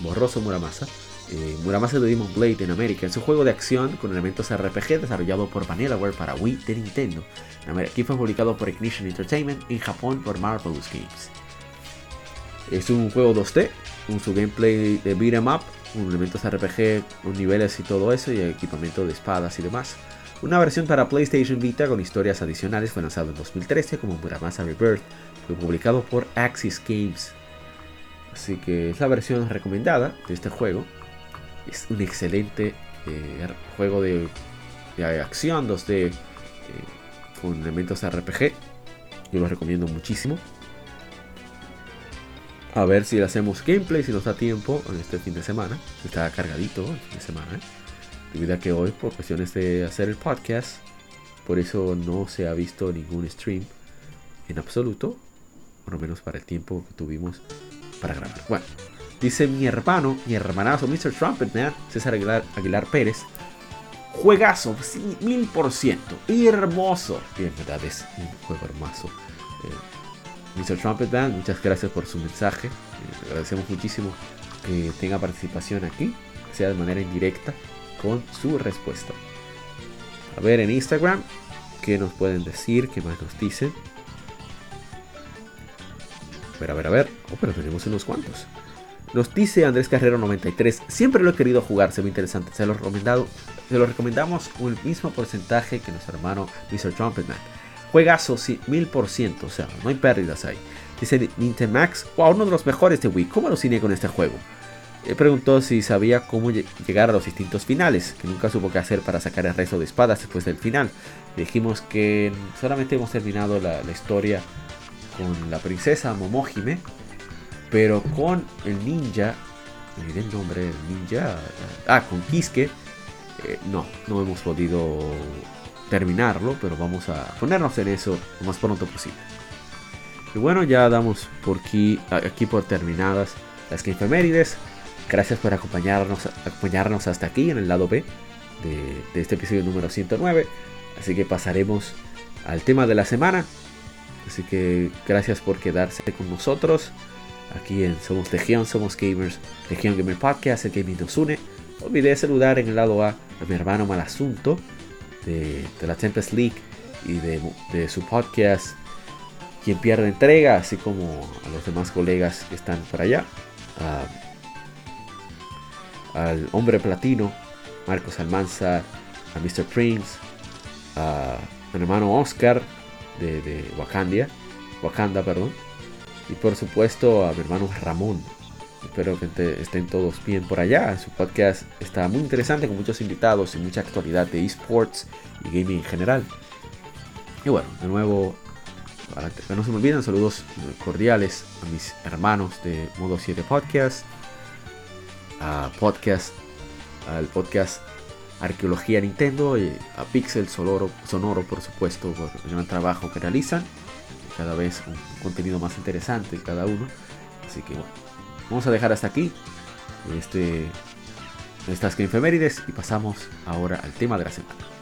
Borroso Muramasa. Eh, Muramasa de Demon Blade en América. Es un juego de acción con elementos RPG desarrollado por Vanillaware para Wii de Nintendo. Aquí fue publicado por Ignition Entertainment en Japón por Marvelous Games. Es un juego 2D, un su gameplay de beat'em up, con elementos RPG, con niveles y todo eso, y equipamiento de espadas y demás. Una versión para PlayStation Vita con historias adicionales fue lanzado en 2013 como Muramasa Rebirth, fue publicado por Axis Games Así que es la versión recomendada de este juego. Es un excelente eh, juego de, acción 2D eh, con elementos RPG. Yo lo recomiendo muchísimo. A ver si le hacemos gameplay, si nos da tiempo en este fin de semana. Está cargadito el fin de semana. ¿eh? Debido a que hoy, por cuestiones de hacer el podcast, por eso no se ha visto ningún stream en absoluto. Por lo menos para el tiempo que tuvimos para grabar. Bueno, dice mi hermano, mi hermanazo, Mr. Trumpet César Aguilar, Aguilar Pérez. Juegazo, mil por ciento. Hermoso. Y en verdad es un juego hermoso. Eh, Mr. Trumpet Man, muchas gracias por su mensaje. Eh, agradecemos muchísimo que tenga participación aquí, sea de manera indirecta, con su respuesta. A ver en Instagram, ¿qué nos pueden decir? ¿Qué más nos dicen? Ver, a ver, a ver. Oh, pero tenemos unos cuantos. Nos dice Andrés Carrero 93. Siempre lo he querido jugar, se ve interesante. Se lo, recomendado, se lo recomendamos con el mismo porcentaje que nuestro hermano Mr. Trumpetman. Juegazo, sí, mil por ciento. O sea, no hay pérdidas ahí. Dice Nintemax. Wow, uno de los mejores de Wii. ¿Cómo aluciné con este juego? Él preguntó si sabía cómo llegar a los distintos finales, que nunca supo qué hacer para sacar el resto de espadas después del final. dijimos que solamente hemos terminado la, la historia con la princesa Momohime, pero con el ninja, me el nombre del ninja, ah, con Kiske, eh, no, no hemos podido terminarlo, pero vamos a ponernos en eso lo más pronto posible. Y bueno, ya damos por aquí, aquí por terminadas las que Gracias por acompañarnos, acompañarnos hasta aquí en el lado B de, de este episodio número 109. Así que pasaremos al tema de la semana, Así que gracias por quedarse con nosotros. Aquí en Somos Legión, Somos Gamers, Legión Gamer Podcast, el gaming nos une. Olvidé saludar en el lado A a mi hermano Malasunto de, la Tempest League y de, su podcast Quien pierde entrega, así como a los demás colegas que están por allá. al hombre platino, Marcos Almanza, a Mr. Prince, a mi hermano Oscar, de, Wakanda, Wakanda, perdón. Y por supuesto a mi hermano Ramón. Espero que estén todos bien por allá. Su podcast está muy interesante con muchos invitados y mucha actualidad de esports y gaming en general. Y bueno, de nuevo, no se me olviden, saludos cordiales a mis hermanos de Modo 7 Podcast, a podcast, al podcast Arqueología Nintendo y a Pixel Sonoro, Sonoro por supuesto, por el gran trabajo que realizan. Cada vez un contenido más interesante cada uno. Así que bueno, vamos a dejar hasta aquí este estas que efemérides y pasamos ahora al tema de la semana.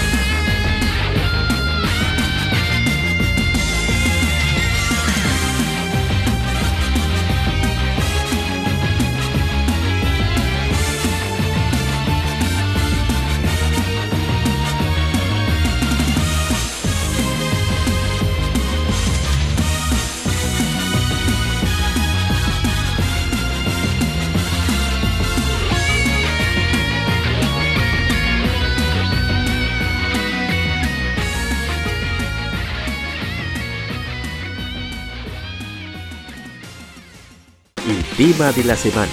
Tema de la semana.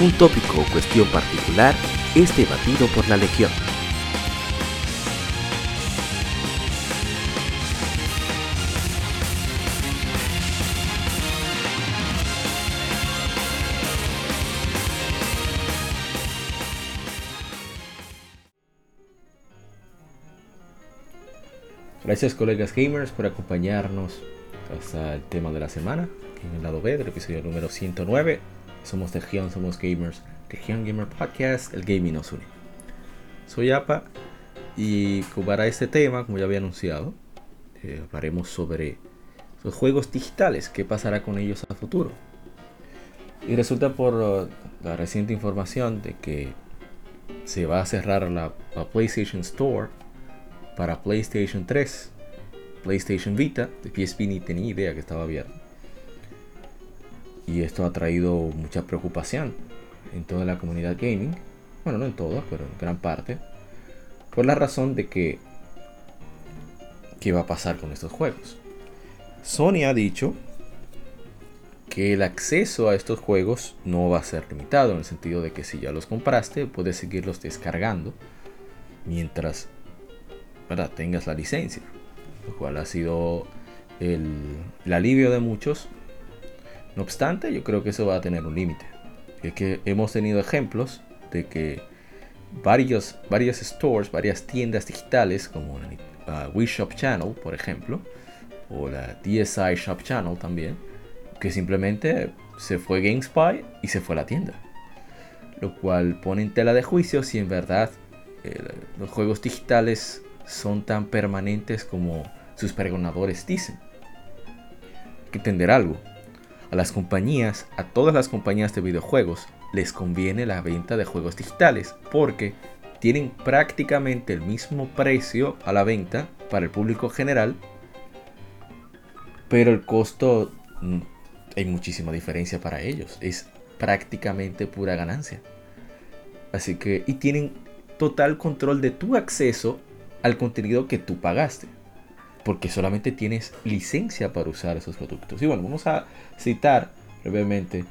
Un tópico o cuestión particular es debatido por la Legión. Gracias colegas gamers por acompañarnos hasta el tema de la semana en el lado B del episodio número 109. Somos Legion, somos gamers. Legion Gamer Podcast, el gaming nos une. Soy APA y para este tema, como ya había anunciado, eh, hablaremos sobre los juegos digitales, qué pasará con ellos a futuro. Y resulta por uh, la reciente información de que se va a cerrar la, la PlayStation Store para PlayStation 3, PlayStation Vita, de PSP ni tenía idea que estaba abierto y esto ha traído mucha preocupación en toda la comunidad gaming. Bueno, no en todas, pero en gran parte. Por la razón de que... ¿Qué va a pasar con estos juegos? Sony ha dicho que el acceso a estos juegos no va a ser limitado, en el sentido de que si ya los compraste, puedes seguirlos descargando mientras tengas la licencia, lo cual ha sido el, alivio de muchos no obstante, yo creo que eso va a tener un límite. Es que hemos tenido ejemplos de que varios, varias stores, varias tiendas digitales como la uh, Wii Shop Channel, por ejemplo, o la DSi Shop Channel también, que simplemente se fue GameSpy y se fue a la tienda. Lo cual pone en tela de juicio si en verdad eh, los juegos digitales son tan permanentes como sus pregonadores dicen. Que entender algo a las compañías, a todas las compañías de videojuegos, les conviene la venta de juegos digitales porque tienen prácticamente el mismo precio a la venta para el público general, pero el costo mm, hay muchísima diferencia para ellos, es prácticamente pura ganancia. Así que y tienen total control de tu acceso al contenido que tú pagaste porque solamente tienes licencia para usar esos productos. Y bueno, vamos a citar brevemente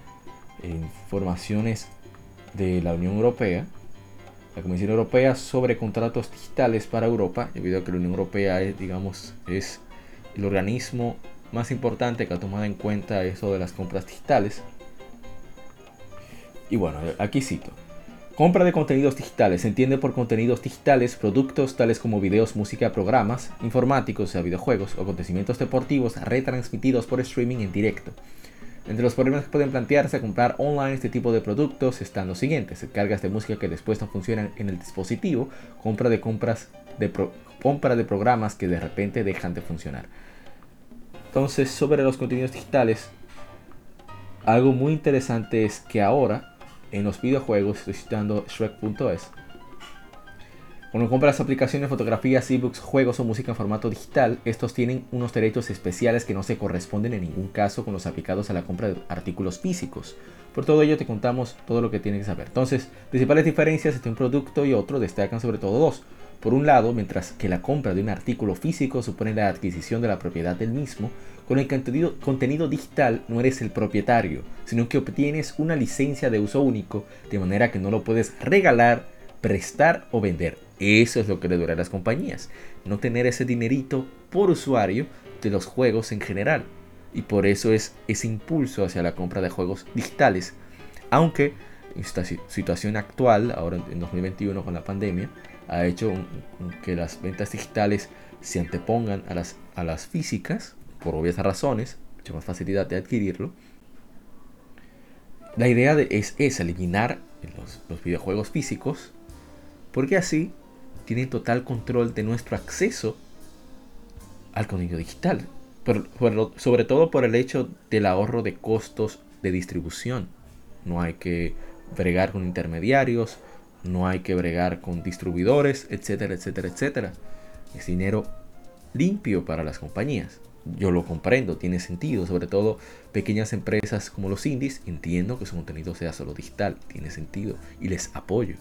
informaciones de la Unión Europea, la Comisión Europea sobre contratos digitales para Europa, debido a que la Unión Europea es, digamos, es el organismo más importante que ha tomado en cuenta eso de las compras digitales. Y bueno, aquí cito. Compra de contenidos digitales. Se entiende por contenidos digitales productos tales como videos, música, programas informáticos, videojuegos o acontecimientos deportivos retransmitidos por streaming en directo. Entre los problemas que pueden plantearse a comprar online este tipo de productos están los siguientes: cargas de música que después no funcionan en el dispositivo, compra de compras compra de programas que de repente dejan de funcionar. Entonces, sobre los contenidos digitales, algo muy interesante es que ahora en los videojuegos, estoy citando Shrek.es, cuando compras aplicaciones, fotografías, ebooks, juegos o música en formato digital, estos tienen unos derechos especiales que no se corresponden en ningún caso con los aplicados a la compra de artículos físicos. Por todo ello te contamos todo lo que tienes que saber. Entonces, principales diferencias entre un producto y otro destacan sobre todo dos. Por un lado, mientras que la compra de un artículo físico supone la adquisición de la propiedad del mismo, con el contenido, digital no eres el propietario, sino que obtienes una licencia de uso único, de manera que no lo puedes regalar, prestar o vender. Eso es lo que le dura a las compañías. No tener ese dinerito por usuario de los juegos en general. Y por eso es ese impulso hacia la compra de juegos digitales. Aunque esta situación actual, ahora en 2021 con la pandemia, ha hecho que las ventas digitales se antepongan a las, a las físicas, por obvias razones, mucha más facilidad de adquirirlo. La idea de, es, es eliminar los, los videojuegos físicos, porque así tienen total control de nuestro acceso al contenido digital. sobre todo por el hecho del ahorro de costos de distribución. No hay que bregar con intermediarios, no hay que bregar con distribuidores, etcétera, etcétera, etcétera. Es dinero limpio para las compañías. Yo lo comprendo, tiene sentido, sobre todo pequeñas empresas como los indies, entiendo que su contenido sea solo digital, tiene sentido y les apoyo.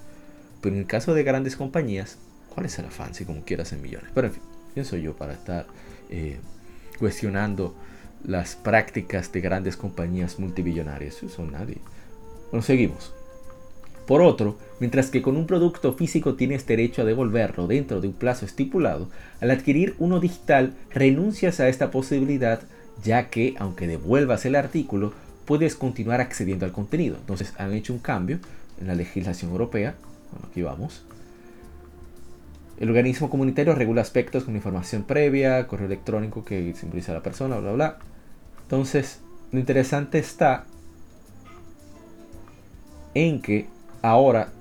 Pero en el caso de grandes compañías, ¿Cuál es el afán si como quieras en millones? Pero en fin, ¿quién soy yo para estar eh, cuestionando las prácticas de grandes compañías multibillonarias? Eso son nadie. Bueno, seguimos. Por otro, mientras que con un producto físico tienes derecho a devolverlo dentro de un plazo estipulado, al adquirir uno digital renuncias a esta posibilidad ya que aunque devuelvas el artículo, puedes continuar accediendo al contenido. Entonces han hecho un cambio en la legislación europea. Bueno, aquí vamos. El organismo comunitario regula aspectos con información previa, correo electrónico que simboliza a la persona, bla, bla. Entonces, lo interesante está en que ahora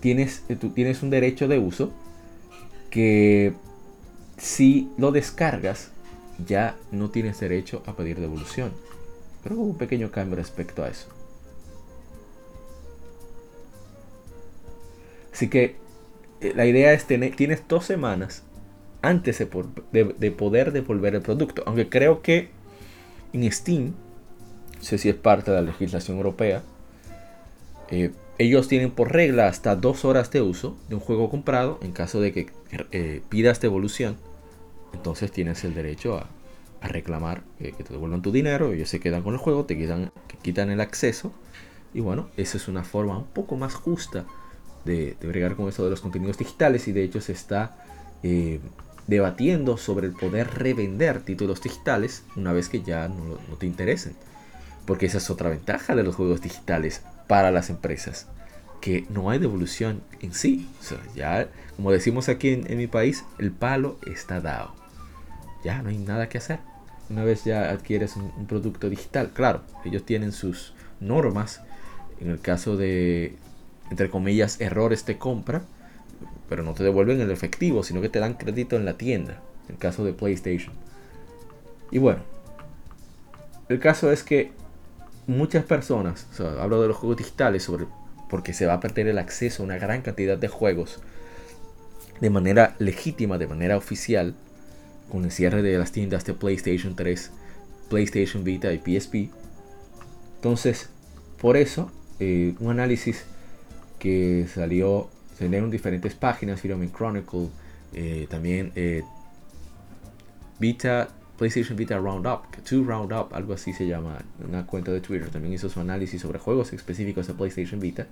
tienes, eh, tú tienes un derecho de uso que si lo descargas ya no tienes derecho a pedir devolución. Pero hubo un pequeño cambio respecto a eso. Así que eh, la idea es tener, tienes dos semanas antes de, poder devolver el producto. Aunque creo que en Steam, no sé si es parte de la legislación europea, eh, ellos tienen por regla hasta dos horas de uso de un juego comprado en caso de que eh, pidas devolución. Entonces tienes el derecho a, reclamar que te devuelvan tu dinero. Ellos se quedan con el juego, te quitan, el acceso. Y bueno, esa es una forma un poco más justa de, bregar con eso de los contenidos digitales y de hecho se está eh, debatiendo sobre el poder revender títulos digitales una vez que ya no, te interesen. Porque esa es otra ventaja de los juegos digitales para las empresas. Que no hay devolución en sí. ya, como decimos aquí en, mi país, el palo está dado. Ya no hay nada que hacer. Una vez ya adquieres un producto digital. Claro, ellos tienen sus normas. En el caso de, entre comillas, errores de compra, pero no te devuelven el efectivo, sino que te dan crédito en la tienda, en el caso de PlayStation. Y bueno, el caso es que muchas personas, hablo de los juegos digitales, sobre, porque se va a perder el acceso a una gran cantidad de juegos de manera legítima, de manera oficial, con el cierre de las tiendas de PlayStation 3, PlayStation Vita y PSP. Entonces, por eso, eh, un análisis que salió, salieron diferentes páginas, Film Chronicle, eh, también eh, Vita, PlayStation Vita Roundup, 2 Roundup, algo así se llama, una cuenta de Twitter, también hizo su análisis sobre juegos específicos de PlayStation Vita.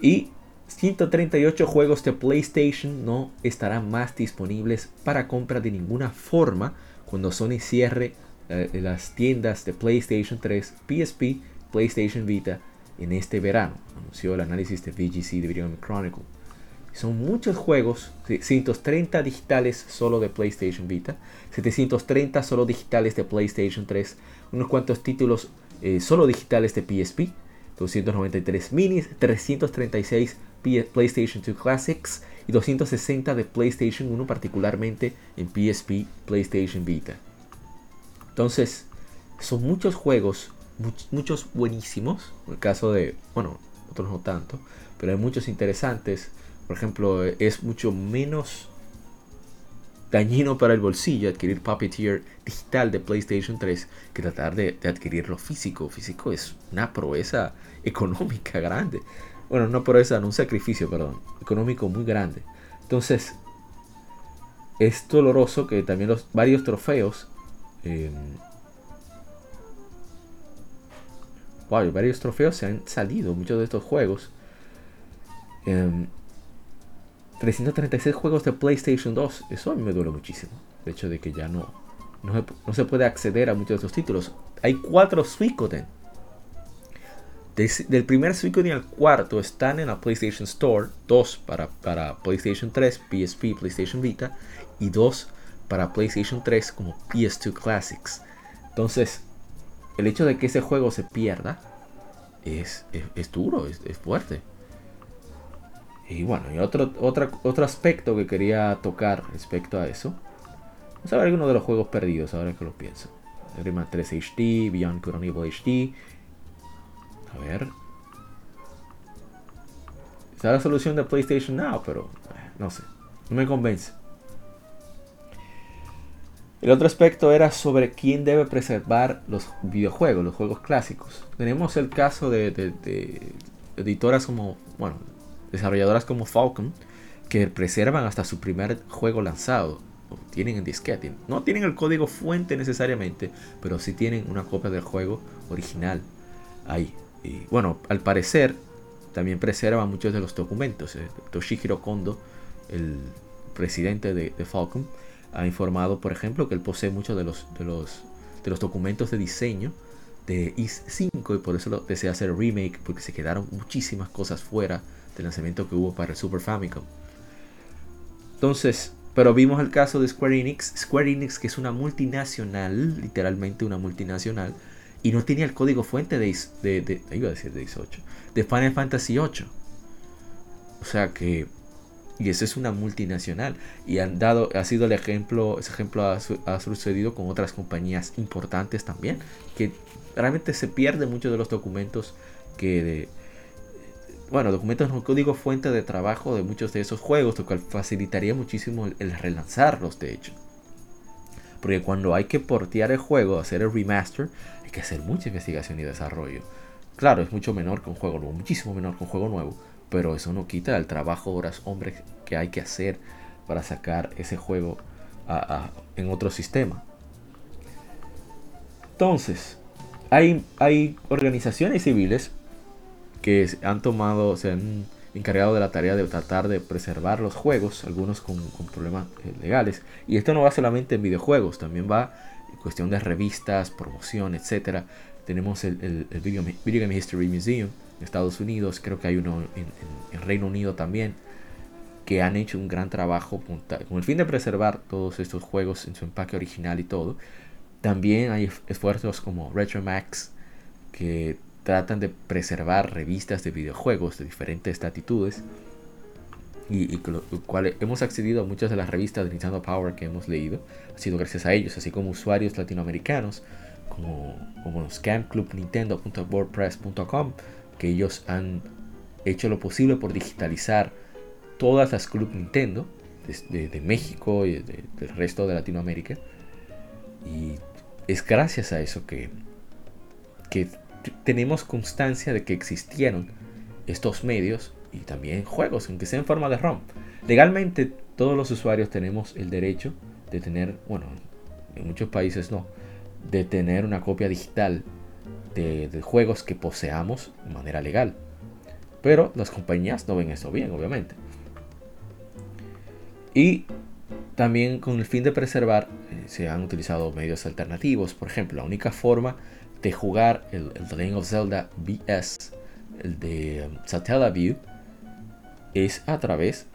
Y 138 juegos de PlayStation no estarán más disponibles para compra de ninguna forma cuando Sony cierre eh, las tiendas de PlayStation 3, PSP, PlayStation Vita en este verano, anunció el análisis de VGC de Video Chronicle. Son muchos juegos, 130 digitales solo de PlayStation Vita, 730 solo digitales de PlayStation 3, unos cuantos títulos eh, solo digitales de PSP, 293 minis, 336 PlayStation 2 Classics y 260 de PlayStation 1, particularmente en PSP, PlayStation Vita. Entonces, son muchos juegos, muchos buenísimos. En el caso de, bueno, otros no tanto, pero hay muchos interesantes. Por ejemplo, es mucho menos dañino para el bolsillo adquirir Puppeteer digital de PlayStation 3 que tratar de, adquirirlo físico. Físico es una proeza económica grande. Bueno, no proeza, no un sacrificio, perdón. Económico muy grande. Entonces, es doloroso que también los varios trofeos. Eh, varios trofeos se han salido, muchos de estos juegos. 336 em, juegos de PlayStation 2. Eso a mí me duele muchísimo. El hecho de que ya no, no, se puede acceder a muchos de estos títulos. Hay cuatro Suicoden. del primer Suicoden al cuarto están en la PlayStation Store. Dos para, para PlayStation 3, PSP, PlayStation Vita. Y dos para PlayStation 3 como PS2 Classics. Entonces, el hecho de que ese juego se pierda es, es, duro, es fuerte. Y bueno, y otro, otro aspecto que quería tocar respecto a eso. Vamos a ver algunos de los juegos perdidos ahora que lo pienso. Rayman 3 HD, Beyond Good Evil HD. A ver. Está la solución de PlayStation Now, pero eh, no sé. No me convence. El otro aspecto era sobre quién debe preservar los videojuegos, los juegos clásicos. Tenemos el caso de, de editoras como, bueno, desarrolladoras como Falcon que preservan hasta su primer juego lanzado. tienen en disquete. No tienen el código fuente necesariamente, pero sí tienen una copia del juego original ahí. Bueno, al parecer también preservan muchos de los documentos. Eh, Toshihiro Kondo, el presidente de, Falcon, ha informado, por ejemplo, que él posee muchos de los, de los, de los documentos de diseño de IS 5 y por eso lo desea hacer remake porque se quedaron muchísimas cosas fuera del lanzamiento que hubo para el Super Famicom. Entonces, pero vimos el caso de Square Enix. Square Enix, que es una multinacional, literalmente una multinacional, y no tenía el código fuente de, de, iba a decir de 18, de Final Fantasy 8. O sea que, y eso es una multinacional. Y han dado, ha sido el ejemplo, ese ejemplo ha, sucedido con otras compañías importantes también, que realmente se pierden muchos de los documentos que de, bueno, documentos un código fuente de trabajo de muchos de esos juegos, lo cual facilitaría muchísimo el, relanzarlos, de hecho. Porque cuando hay que portear el juego, hacer el remaster, hay que hacer mucha investigación y desarrollo. Claro, es mucho menor que un juego nuevo, muchísimo menor que un juego nuevo, pero eso no quita el trabajo, horas, hombres que hay que hacer para sacar ese juego en otro sistema. Entonces, hay, hay organizaciones civiles que han tomado, se han encargado de la tarea de tratar de preservar los juegos, algunos con, problemas eh, legales. Y esto no va solamente en videojuegos, también va en cuestión de revistas, promoción, etc. Tenemos el, Video, Game History Museum en Estados Unidos, creo que hay uno en, en, Reino Unido también, que han hecho un gran trabajo con el fin de preservar todos estos juegos en su empaque original y todo. También hay esfuerzos como Retromax, que tratan de preservar revistas de videojuegos de diferentes latitudes y, lo cual hemos accedido a muchas de las revistas de Nintendo Power que hemos leído, ha sido gracias a ellos, así como usuarios latinoamericanos, como, como los campclubnintendo.wordpress.com, que ellos han hecho lo posible por digitalizar todas las Club Nintendo de, de México y del resto de Latinoamérica. Y es gracias a eso que, que tenemos constancia de que existieron estos medios y también juegos, aunque sea en forma de ROM. Legalmente todos los usuarios tenemos el derecho de tener, bueno, en muchos países no, de tener una copia digital de, juegos que poseamos de manera legal. Pero las compañías no ven eso bien, obviamente. Y también con el fin de preservar eh, se han utilizado medios alternativos. Por ejemplo, la única forma de jugar el, The Legend of Zelda BS, el de um, Satellaview, es a través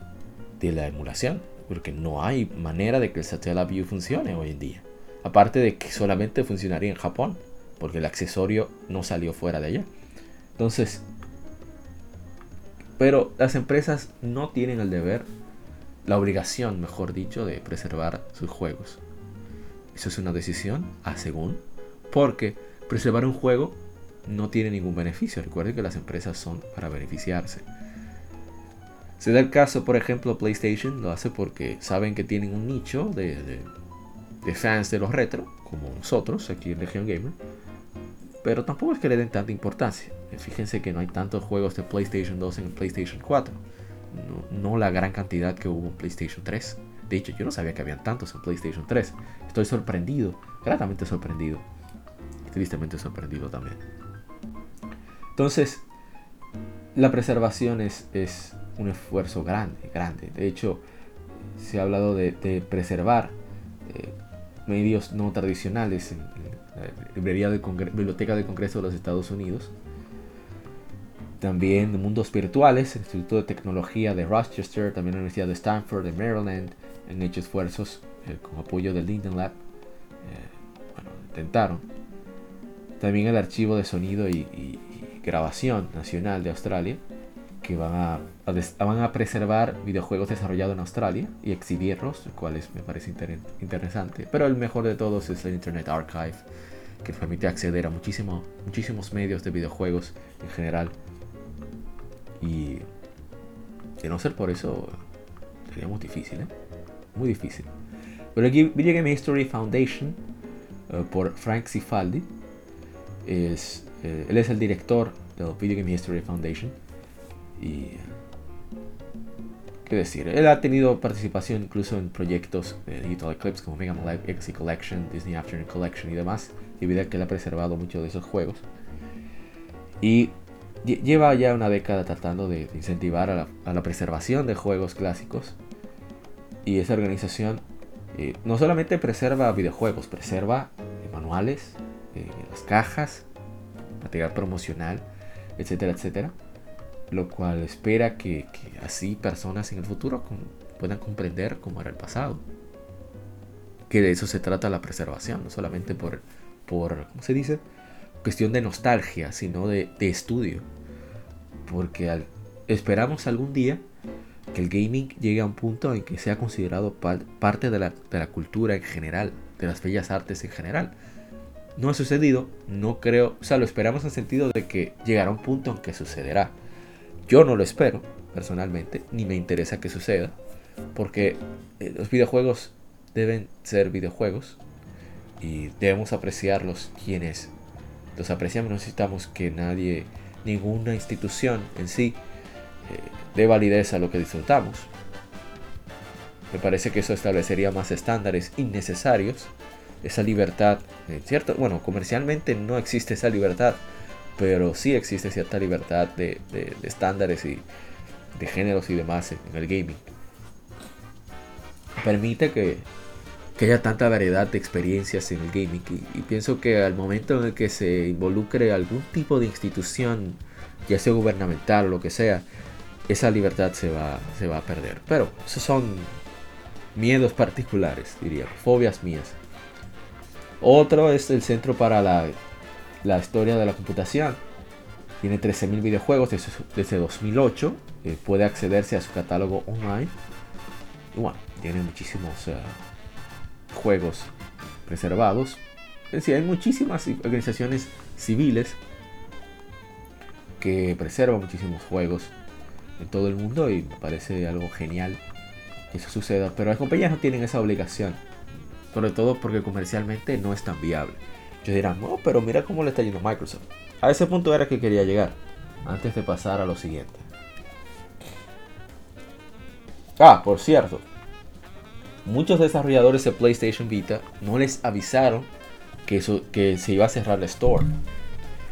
de la emulación, porque no hay manera de que el Satellaview funcione hoy en día. Aparte de que solamente funcionaría en Japón, porque el accesorio no salió fuera de allá. Entonces, pero las empresas no tienen el deber la obligación, mejor dicho, de preservar sus juegos. Eso es una decisión a según, porque preservar un juego no tiene ningún beneficio. Recuerden que las empresas son para beneficiarse. Se da el caso, por ejemplo, PlayStation lo hace porque saben que tienen un nicho de, fans de los retro, como nosotros aquí en Legion Gamer, pero tampoco es que le den tanta importancia. Fíjense que no hay tantos juegos de PlayStation 2 en PlayStation 4, no, la gran cantidad que hubo en PlayStation 3. De hecho, yo no sabía que habían tantos en PlayStation 3. Estoy sorprendido, gratamente sorprendido. Tristemente sorprendido también. Entonces, la preservación es, es un esfuerzo grande, grande. De hecho, se ha hablado de, preservar eh, medios no tradicionales en, la librería de Biblioteca del Congreso de los Estados Unidos. También mundos virtuales, el Instituto de Tecnología de Rochester, también la Universidad de Stanford de Maryland, han hecho esfuerzos eh, con apoyo del Linden Lab. Eh, bueno, intentaron. También el archivo de sonido y grabación nacional de Australia que van a, van a preservar videojuegos desarrollados en Australia y exhibirlos, lo cual me parece interesante. Pero el mejor de todos es el Internet Archive, que permite acceder a muchísimo, muchísimos medios de videojuegos en general. Y de no ser por eso, sería muy difícil, ¿eh? Muy difícil. Pero aquí Video Game History Foundation, eh, por Frank Cifaldi, es, eh, él es el director del Video Game History Foundation y. ¿Qué decir? Él ha tenido participación incluso en proyectos de Digital Eclipse como Mega Man Legacy Collection, Disney Afternoon Collection y demás, debido a que él ha preservado muchos de esos juegos. Y lleva ya una década tratando de incentivar a la, preservación de juegos clásicos. Y esa organización eh, no solamente preserva videojuegos, preserva manuales, eh, las cajas, material promocional, etcétera, etcétera lo cual espera que, así personas en el futuro puedan comprender cómo era el pasado. Que de eso se trata la preservación, no solamente por, por ¿cómo se dice? Cuestión de nostalgia, sino de, estudio. Porque esperamos algún día que el gaming llegue a un punto en que sea considerado parte de la, de la cultura en general, de las bellas artes en general. No ha sucedido, no creo, o sea, lo esperamos en el sentido de que llegará un punto en que sucederá yo no lo espero, personalmente, ni me interesa que suceda, porque eh, los videojuegos deben ser videojuegos y debemos apreciarlos quienes los apreciamos. necesitamos que nadie, ninguna institución en sí, eh, dé validez a lo que disfrutamos. Me parece que eso establecería más estándares innecesarios. Esa libertad, eh, ¿cierto? Bueno, comercialmente no existe esa libertad pero sí existe cierta libertad de, estándares y de géneros y demás en, el gaming. Permite que, haya tanta variedad de experiencias en el gaming y, pienso que al momento en el que se involucre algún tipo de institución, ya sea gubernamental o lo que sea, esa libertad se va, se va a perder. Pero esos son miedos particulares, diría, fobias mías. Otro es el Centro para la la historia de la computación. Tiene 13.000 videojuegos desde, 2008. Eh, puede accederse a su catálogo online. Y bueno, tiene muchísimos eh, juegos preservados. Es decir, hay muchísimas organizaciones civiles que preservan muchísimos juegos en todo el mundo y me parece algo genial que eso suceda. Pero las compañías no tienen esa obligación. Sobre todo porque comercialmente no es tan viable. Yo dirán, no, pero mira cómo le está yendo Microsoft. A ese punto era que quería llegar. Antes de pasar a lo siguiente. Ah, por cierto. Muchos desarrolladores de PlayStation Vita no les avisaron que, eso, que se iba a cerrar la store.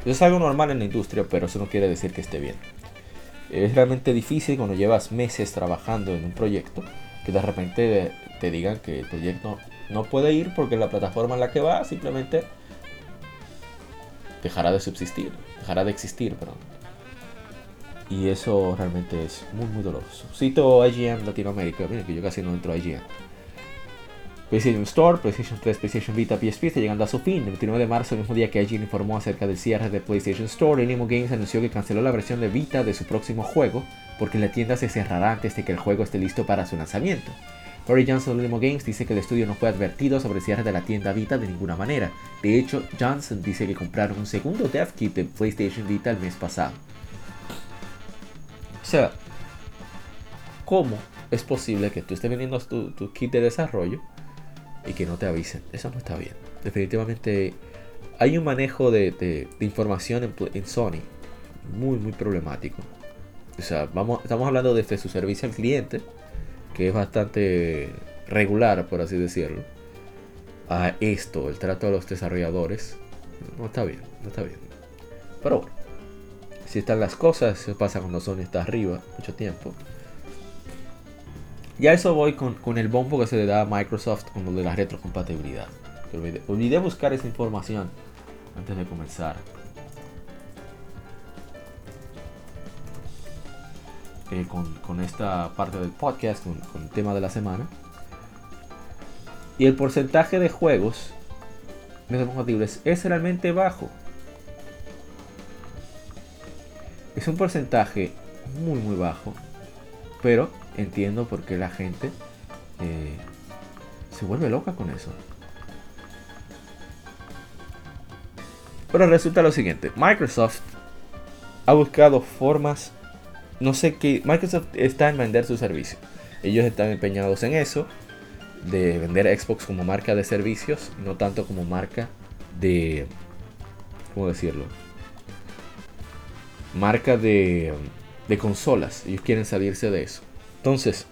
Eso es algo normal en la industria, pero eso no quiere decir que esté bien. Es realmente difícil cuando llevas meses trabajando en un proyecto que de repente te digan que el proyecto no puede ir porque la plataforma en la que va simplemente dejará de subsistir, dejará de existir, perdón. Y eso realmente es muy, muy doloroso. Cito IGN Latinoamérica, miren que yo casi no entro a IGN. PlayStation Store, PlayStation 3, PlayStation Vita, PSP está llegando a su fin. El 29 de marzo, el mismo día que IGN informó acerca del cierre de PlayStation Store, Animo Games anunció que canceló la versión de Vita de su próximo juego, porque la tienda se cerrará antes de que el juego esté listo para su lanzamiento. Corey Johnson de Limo Games dice que el estudio no fue advertido sobre el cierre de la tienda Vita de ninguna manera. De hecho, Johnson dice que compraron un segundo dev kit de PlayStation Vita el mes pasado. O sea, ¿cómo es posible que tú estés vendiendo tu, kit de desarrollo y que no te avisen? Eso no está bien. Definitivamente hay un manejo de, información en, en, Sony muy, muy problemático. O sea, vamos, estamos hablando desde su servicio al cliente que es bastante regular, por así decirlo, a esto, el trato de los desarrolladores, no está bien, no está bien. Pero bueno, si están las cosas, se pasa cuando Sony está arriba mucho tiempo. Ya eso voy con, el bombo que se le da a Microsoft con lo de la retrocompatibilidad. Olvidé, olvidé buscar esa información antes de comenzar. Eh, con, esta parte del podcast, con, el tema de la semana. Y el porcentaje de juegos compatibles es realmente bajo. Es un porcentaje muy muy bajo. Pero entiendo por qué la gente eh, se vuelve loca con eso. Pero resulta lo siguiente. Microsoft ha buscado formas no sé qué. Microsoft está en vender su servicio. Ellos están empeñados en eso. De vender Xbox como marca de servicios. No tanto como marca de. ¿Cómo decirlo? Marca de, de consolas. Ellos quieren salirse de eso. Entonces,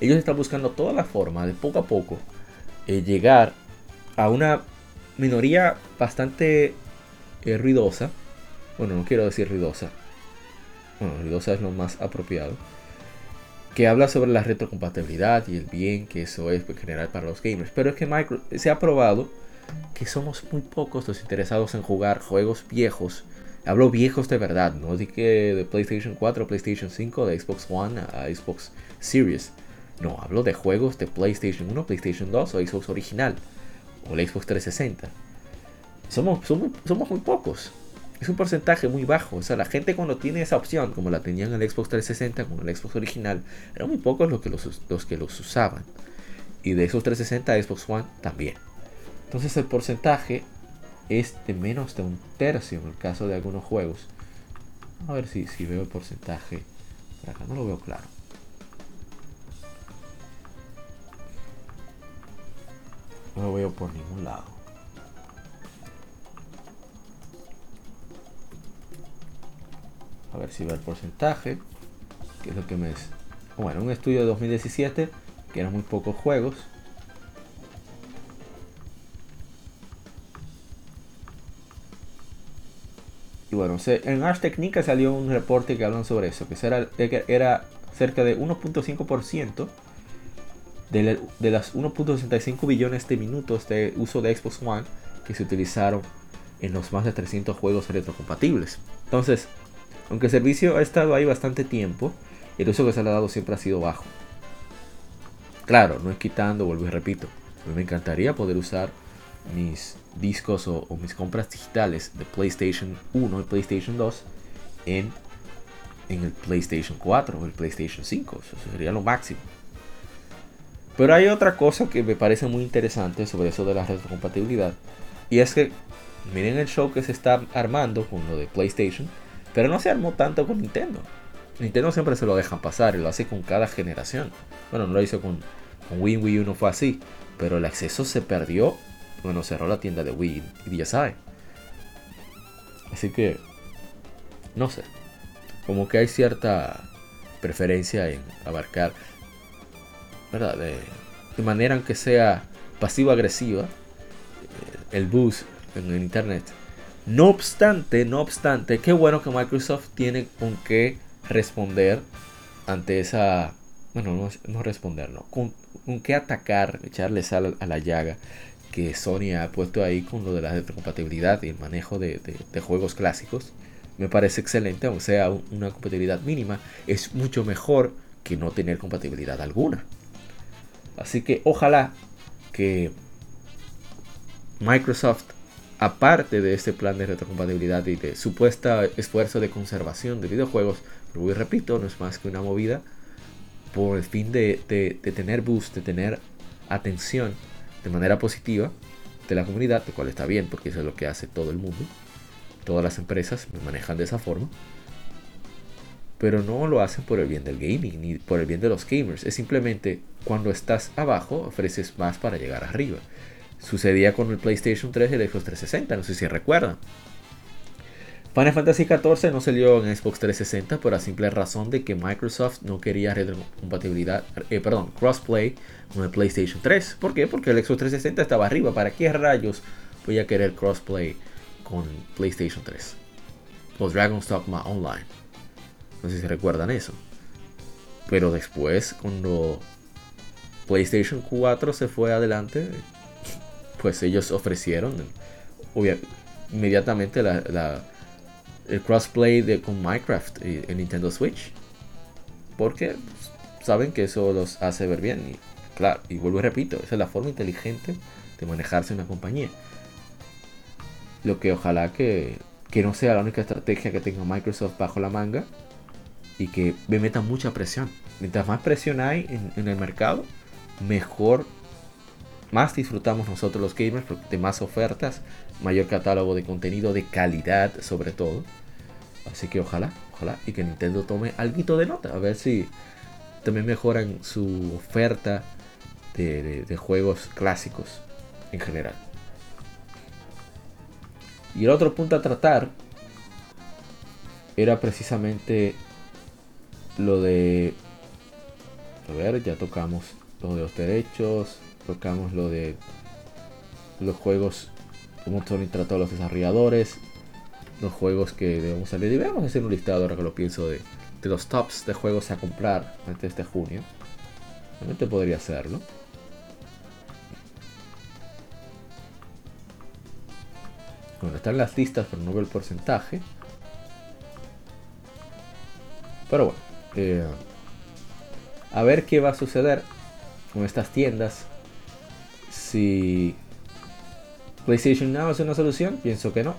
ellos están buscando toda la forma de poco a poco eh, llegar a una minoría bastante eh, ruidosa. Bueno, no quiero decir ruidosa bueno, ruidosa es lo más apropiado, que habla sobre la retrocompatibilidad y el bien que eso es en general para los gamers. Pero es que Micro, se ha probado que somos muy pocos los interesados en jugar juegos viejos. Hablo viejos de verdad, no de que de PlayStation 4, PlayStation 5, de Xbox One a Xbox Series. No, hablo de juegos de PlayStation 1, PlayStation 2 o Xbox original o la Xbox 360. Somos, somos, somos muy pocos es un porcentaje muy bajo. O sea, la gente cuando tiene esa opción, como la tenían en el Xbox 360, con el Xbox original, eran muy pocos los que los, usaban. Y de esos 360 Xbox One también. Entonces el porcentaje es de menos de un tercio en el caso de algunos juegos. A ver si, si veo el porcentaje. Por acá no lo veo claro. No lo veo por ningún lado. A ver si ve el porcentaje. Que es lo que me es. Bueno, un estudio de 2017. Que eran muy pocos juegos. Y bueno, en Ars Technica salió un reporte que hablan sobre eso. Que era, cerca de 1.5% de, de las 1.65 billones de minutos de uso de Xbox One que se utilizaron en los más de 300 juegos retrocompatibles. Entonces, aunque el servicio ha estado ahí bastante tiempo, el uso que se le ha dado siempre ha sido bajo. Claro, no es quitando, vuelvo y repito. A mí me encantaría poder usar mis discos o, mis compras digitales de PlayStation 1 y PlayStation 2 en, en el PlayStation 4 o el PlayStation 5. Eso sería lo máximo. Pero hay otra cosa que me parece muy interesante sobre eso de la retrocompatibilidad. Y es que miren el show que se está armando con lo de PlayStation pero no se armó tanto con Nintendo. Nintendo siempre se lo dejan pasar y lo hace con cada generación. Bueno, no lo hizo con, Wii, Wii U no fue así. Pero el acceso se perdió bueno cerró la tienda de Wii y sabe. Así que, no sé. Como que hay cierta preferencia en abarcar, ¿verdad? De, de manera aunque sea pasivo-agresiva, eh, el bus en el internet no obstante, no obstante, qué bueno que Microsoft tiene con qué responder ante esa... Bueno, no, responder, no. Con, qué atacar, echarle sal a la llaga que Sony ha puesto ahí con lo de la retrocompatibilidad y el manejo de, juegos clásicos. Me parece excelente, aunque sea una compatibilidad mínima, es mucho mejor que no tener compatibilidad alguna. Así que ojalá que Microsoft aparte de este plan de retrocompatibilidad y de supuesta esfuerzo de conservación de videojuegos, pero repito, no es más que una movida por el fin de, tener boost, de tener atención de manera positiva de la comunidad, lo cual está bien porque eso es lo que hace todo el mundo. Todas las empresas me manejan de esa forma. Pero no lo hacen por el bien del gaming ni por el bien de los gamers. Es simplemente cuando estás abajo ofreces más para llegar arriba. Sucedía con el PlayStation 3 y el Xbox 360, no sé si recuerdan. Final Fantasy XIV no salió en Xbox 360 por la simple razón de que Microsoft no quería retrocompatibilidad, eh, perdón, crossplay con el PlayStation 3. ¿Por qué? Porque el Xbox 360 estaba arriba. ¿Para qué rayos voy a querer crossplay con PlayStation 3? Los Dragon's Dogma Online. No sé si recuerdan eso. Pero después, cuando PlayStation 4 se fue adelante, pues ellos ofrecieron inmediatamente el crossplay de, con Minecraft en Nintendo Switch. Porque saben que eso los hace ver bien. Y claro, y vuelvo y repito, esa es la forma inteligente de manejarse una compañía. Lo que ojalá que, no sea la única estrategia que tenga Microsoft bajo la manga y que me meta mucha presión. Mientras más presión hay en el mercado, mejor más disfrutamos nosotros los gamers de más ofertas, mayor catálogo de contenido de calidad sobre todo. Así que ojalá, ojalá y que Nintendo tome algo de nota, a ver si también mejoran su oferta de, juegos clásicos en general. Y el otro punto a tratar era precisamente lo de... A ver, ya tocamos lo de los derechos, tocamos lo de los juegos, como son tratados los desarrolladores, los juegos que debemos salir. A hacer un listado ahora que lo pienso de, los tops de juegos a comprar antes de junio. Realmente podría hacerlo. Bueno, están las listas, pero no veo el porcentaje. Pero bueno, eh, a ver qué va a suceder con estas tiendas si PlayStation Now es una solución, pienso que no.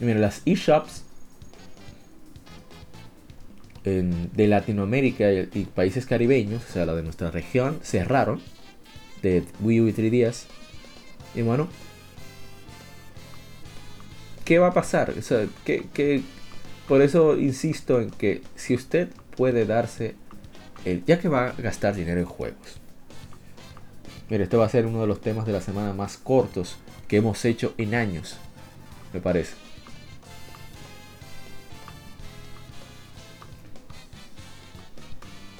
Mira, las eShops de Latinoamérica y, países caribeños, o sea, la de nuestra región, cerraron de Wii U y 3DS. Y bueno, ¿qué va a pasar? O sea, que, por eso insisto en que si usted puede darse, el, ya que va a gastar dinero en juegos, Mire, este va a ser uno de los temas de la semana más cortos que hemos hecho en años, me parece.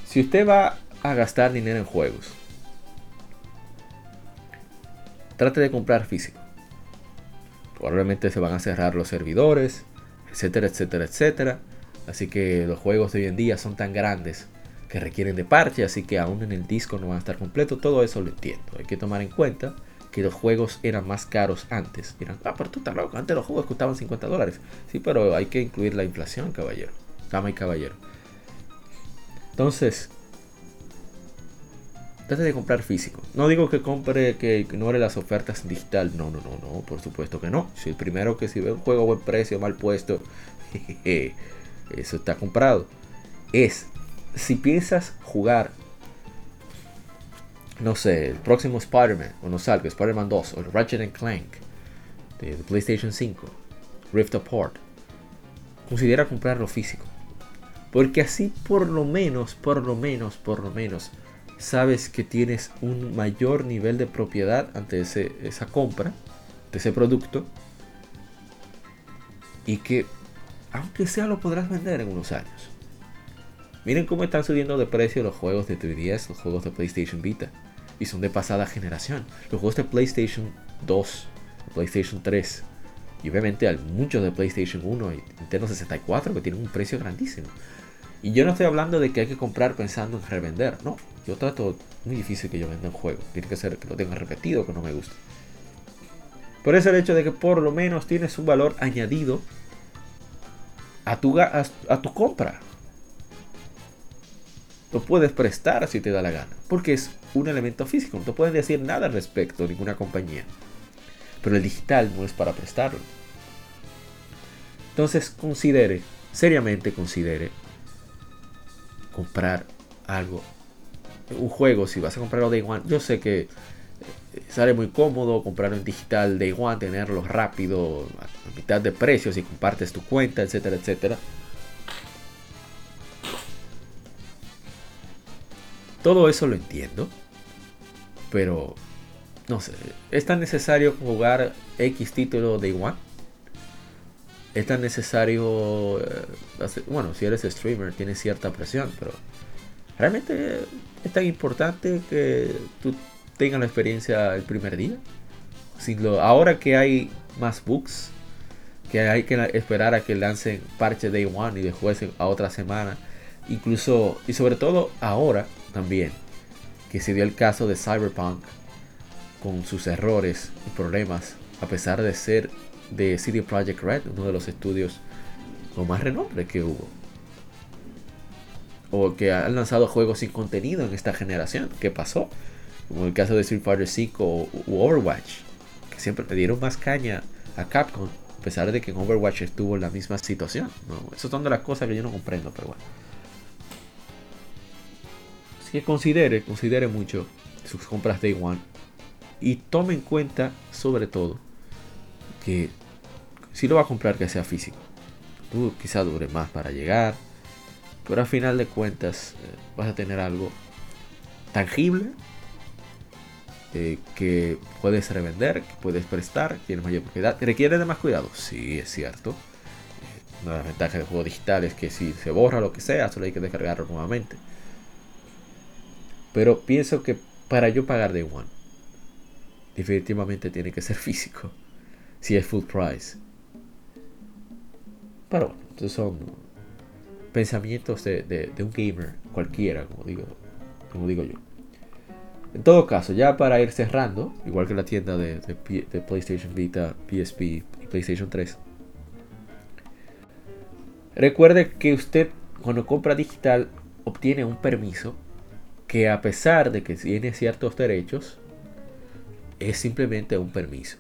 Si usted va a gastar dinero en juegos, trate de comprar físico. Probablemente se van a cerrar los servidores, etcétera, etcétera, etcétera. Así que los juegos de hoy en día son tan grandes que requieren de parche, así que aún en el disco no van a estar completo. Todo eso lo entiendo. Hay que tomar en cuenta que los juegos eran más caros antes. Dirán, ah, pero tú estás loco, antes los juegos costaban 50 dólares. Sí, pero hay que incluir la inflación, caballero. Dama y caballero. Entonces, trate de comprar físico. No digo que compre, que ignore las ofertas digital. No, no, no, no, por supuesto que no. Si el primero que si ve un juego a buen precio, mal puesto, eso está comprado. Es si piensas jugar, no sé, el próximo Spider-Man, o no salga, Spider-Man 2, o el Ratchet Clank de, PlayStation 5, Rift Apart, considera comprarlo físico. Porque así por lo menos, por lo menos, por lo menos, sabes que tienes un mayor nivel de propiedad ante esa compra, de ese producto, y que, aunque sea, lo podrás vender en unos años. Miren cómo están subiendo de precio los juegos de 3DS, los juegos de PlayStation Vita. Y son de pasada generación. Los juegos de PlayStation 2, PlayStation 3. Y obviamente hay muchos de PlayStation 1 y Nintendo 64 que tienen un precio grandísimo. Y yo no estoy hablando de que hay que comprar pensando en revender. No, yo trato muy difícil que yo venda un juego. Tiene que ser que lo tenga repetido, que no me guste. Por eso el hecho de que por lo menos tienes un valor añadido a tu, a tu compra lo puedes prestar si te da la gana, porque es un elemento físico, no te pueden decir nada al respecto ninguna compañía. pero el digital no es para prestarlo. Entonces considere, seriamente considere comprar algo, un juego, si vas a comprarlo Day One, yo sé que eh, sale muy cómodo comprarlo en digital Day One, tenerlo rápido, a mitad de precio, si compartes tu cuenta, etcétera, etcétera. Todo eso lo entiendo, pero no sé, ¿es tan necesario jugar X título Day One? ¿Es tan necesario, eh, bueno, si eres streamer tienes cierta presión, pero realmente es tan importante que tú tengas la experiencia el primer día? ahora que hay más bugs, que hay que esperar a que lancen parche Day One y después a otra semana, incluso y sobre todo ahora también, que se dio el caso de Cyberpunk con sus errores y problemas, a pesar de ser de City Project Red, uno de los estudios con más renombre que hubo. O que han lanzado juegos sin contenido en esta generación. ¿Qué pasó? Como el caso de Street Fighter 5 o Overwatch, que siempre le dieron más caña a Capcom, a pesar de que en Overwatch estuvo en la misma situación. ¿no? Son de las cosas que yo no comprendo, pero bueno. Que considere, considere mucho sus compras Day One. Y tome en cuenta, sobre todo, que si lo va a comprar que sea físico. Tú quizá dure más para llegar, pero al final de cuentas eh, vas a tener algo tangible eh, que puedes revender, que puedes prestar, tiene mayor propiedad. ¿Requiere de más cuidado? Sí, es cierto. Eh, una de las ventajas del juego digital es que si se borra lo que sea, solo hay que descargarlo nuevamente. Pero pienso que para yo pagar de One, definitivamente tiene que ser físico. Si es full price. Pero bueno, estos son pensamientos de, un gamer cualquiera, como digo, como digo yo. En todo caso, ya para ir cerrando, igual que la tienda de, de, PlayStation Vita, PSP y PlayStation 3, recuerde que usted cuando compra digital obtiene un permiso que a pesar de que tiene ciertos derechos, es simplemente un permiso.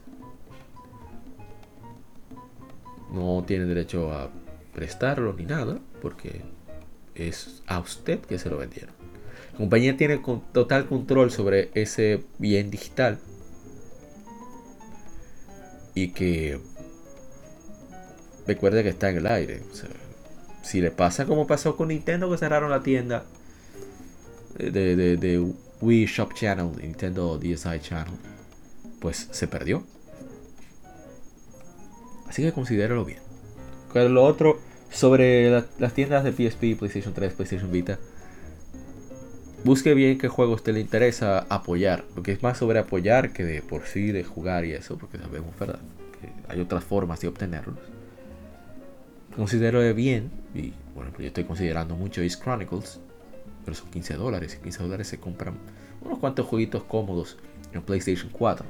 No tiene derecho a prestarlo ni nada, porque es a usted que se lo vendieron. La compañía tiene total control sobre ese bien digital y que recuerde que está en el aire. si le pasa como pasó con Nintendo que cerraron la tienda de, de, Wii Shop Channel, Nintendo DSi Channel, pues se perdió. Así que considéralo bien. Lo otro sobre las tiendas de PSP, PlayStation 3, PlayStation Vita. Busque bien qué juegos te le interesa apoyar. Porque es más sobre apoyar que de por sí de jugar y eso. Porque sabemos, ¿verdad? Que hay otras formas de obtenerlos. Considero bien. Y bueno, yo estoy considerando mucho East Chronicles pero son 15 dólares. Y 15 dólares se compran unos cuantos jueguitos cómodos en PlayStation 4.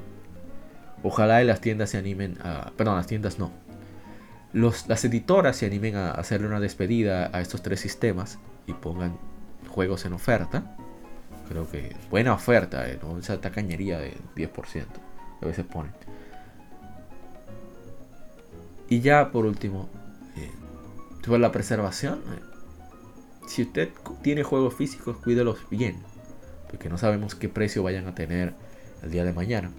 Ojalá y las tiendas se animen a. Perdón, las tiendas no. Los, las editoras se animen a hacerle una despedida a estos tres sistemas y pongan juegos en oferta. Creo que buena oferta, eh, no esa tacañería de 10% a veces ponen. Y ya por último, eh, sobre la preservación. Eh, si usted tiene juegos físicos, cuídelos bien, porque no sabemos qué precio vayan a tener el día de mañana.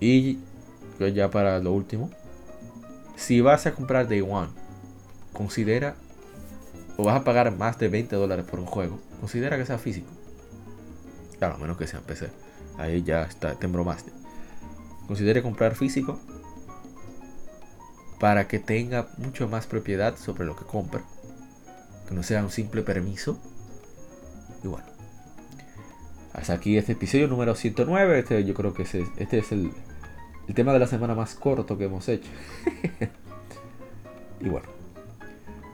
Y ya para lo último, si vas a comprar Day One, considera o vas a pagar más de 20 dólares por un juego, considera que sea físico. Claro, a menos que sea PC. Ahí ya está, te más. Considere comprar físico para que tenga mucho más propiedad sobre lo que compra no sea un simple permiso. Y bueno, hasta aquí este episodio número 109. Este, yo creo que este es el, el tema de la semana más corto que hemos hecho. y bueno,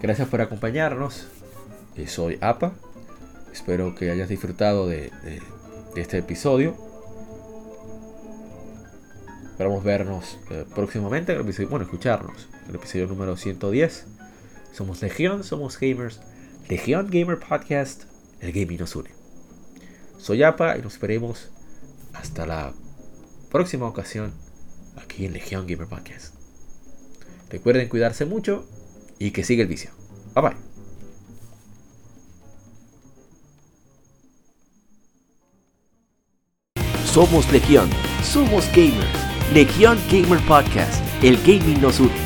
gracias por acompañarnos. Eh, soy APA. Espero que hayas disfrutado de, este episodio. Esperamos vernos eh, próximamente bueno, escucharnos en el episodio número 110. Somos Legión, somos gamers. Legión Gamer Podcast, el gaming nos une. Soy APA y nos veremos hasta la próxima ocasión aquí en Legion Gamer Podcast. Recuerden cuidarse mucho y que siga el vicio. Bye bye. Somos Legión, somos gamers. Legión Gamer Podcast, el gaming nos une.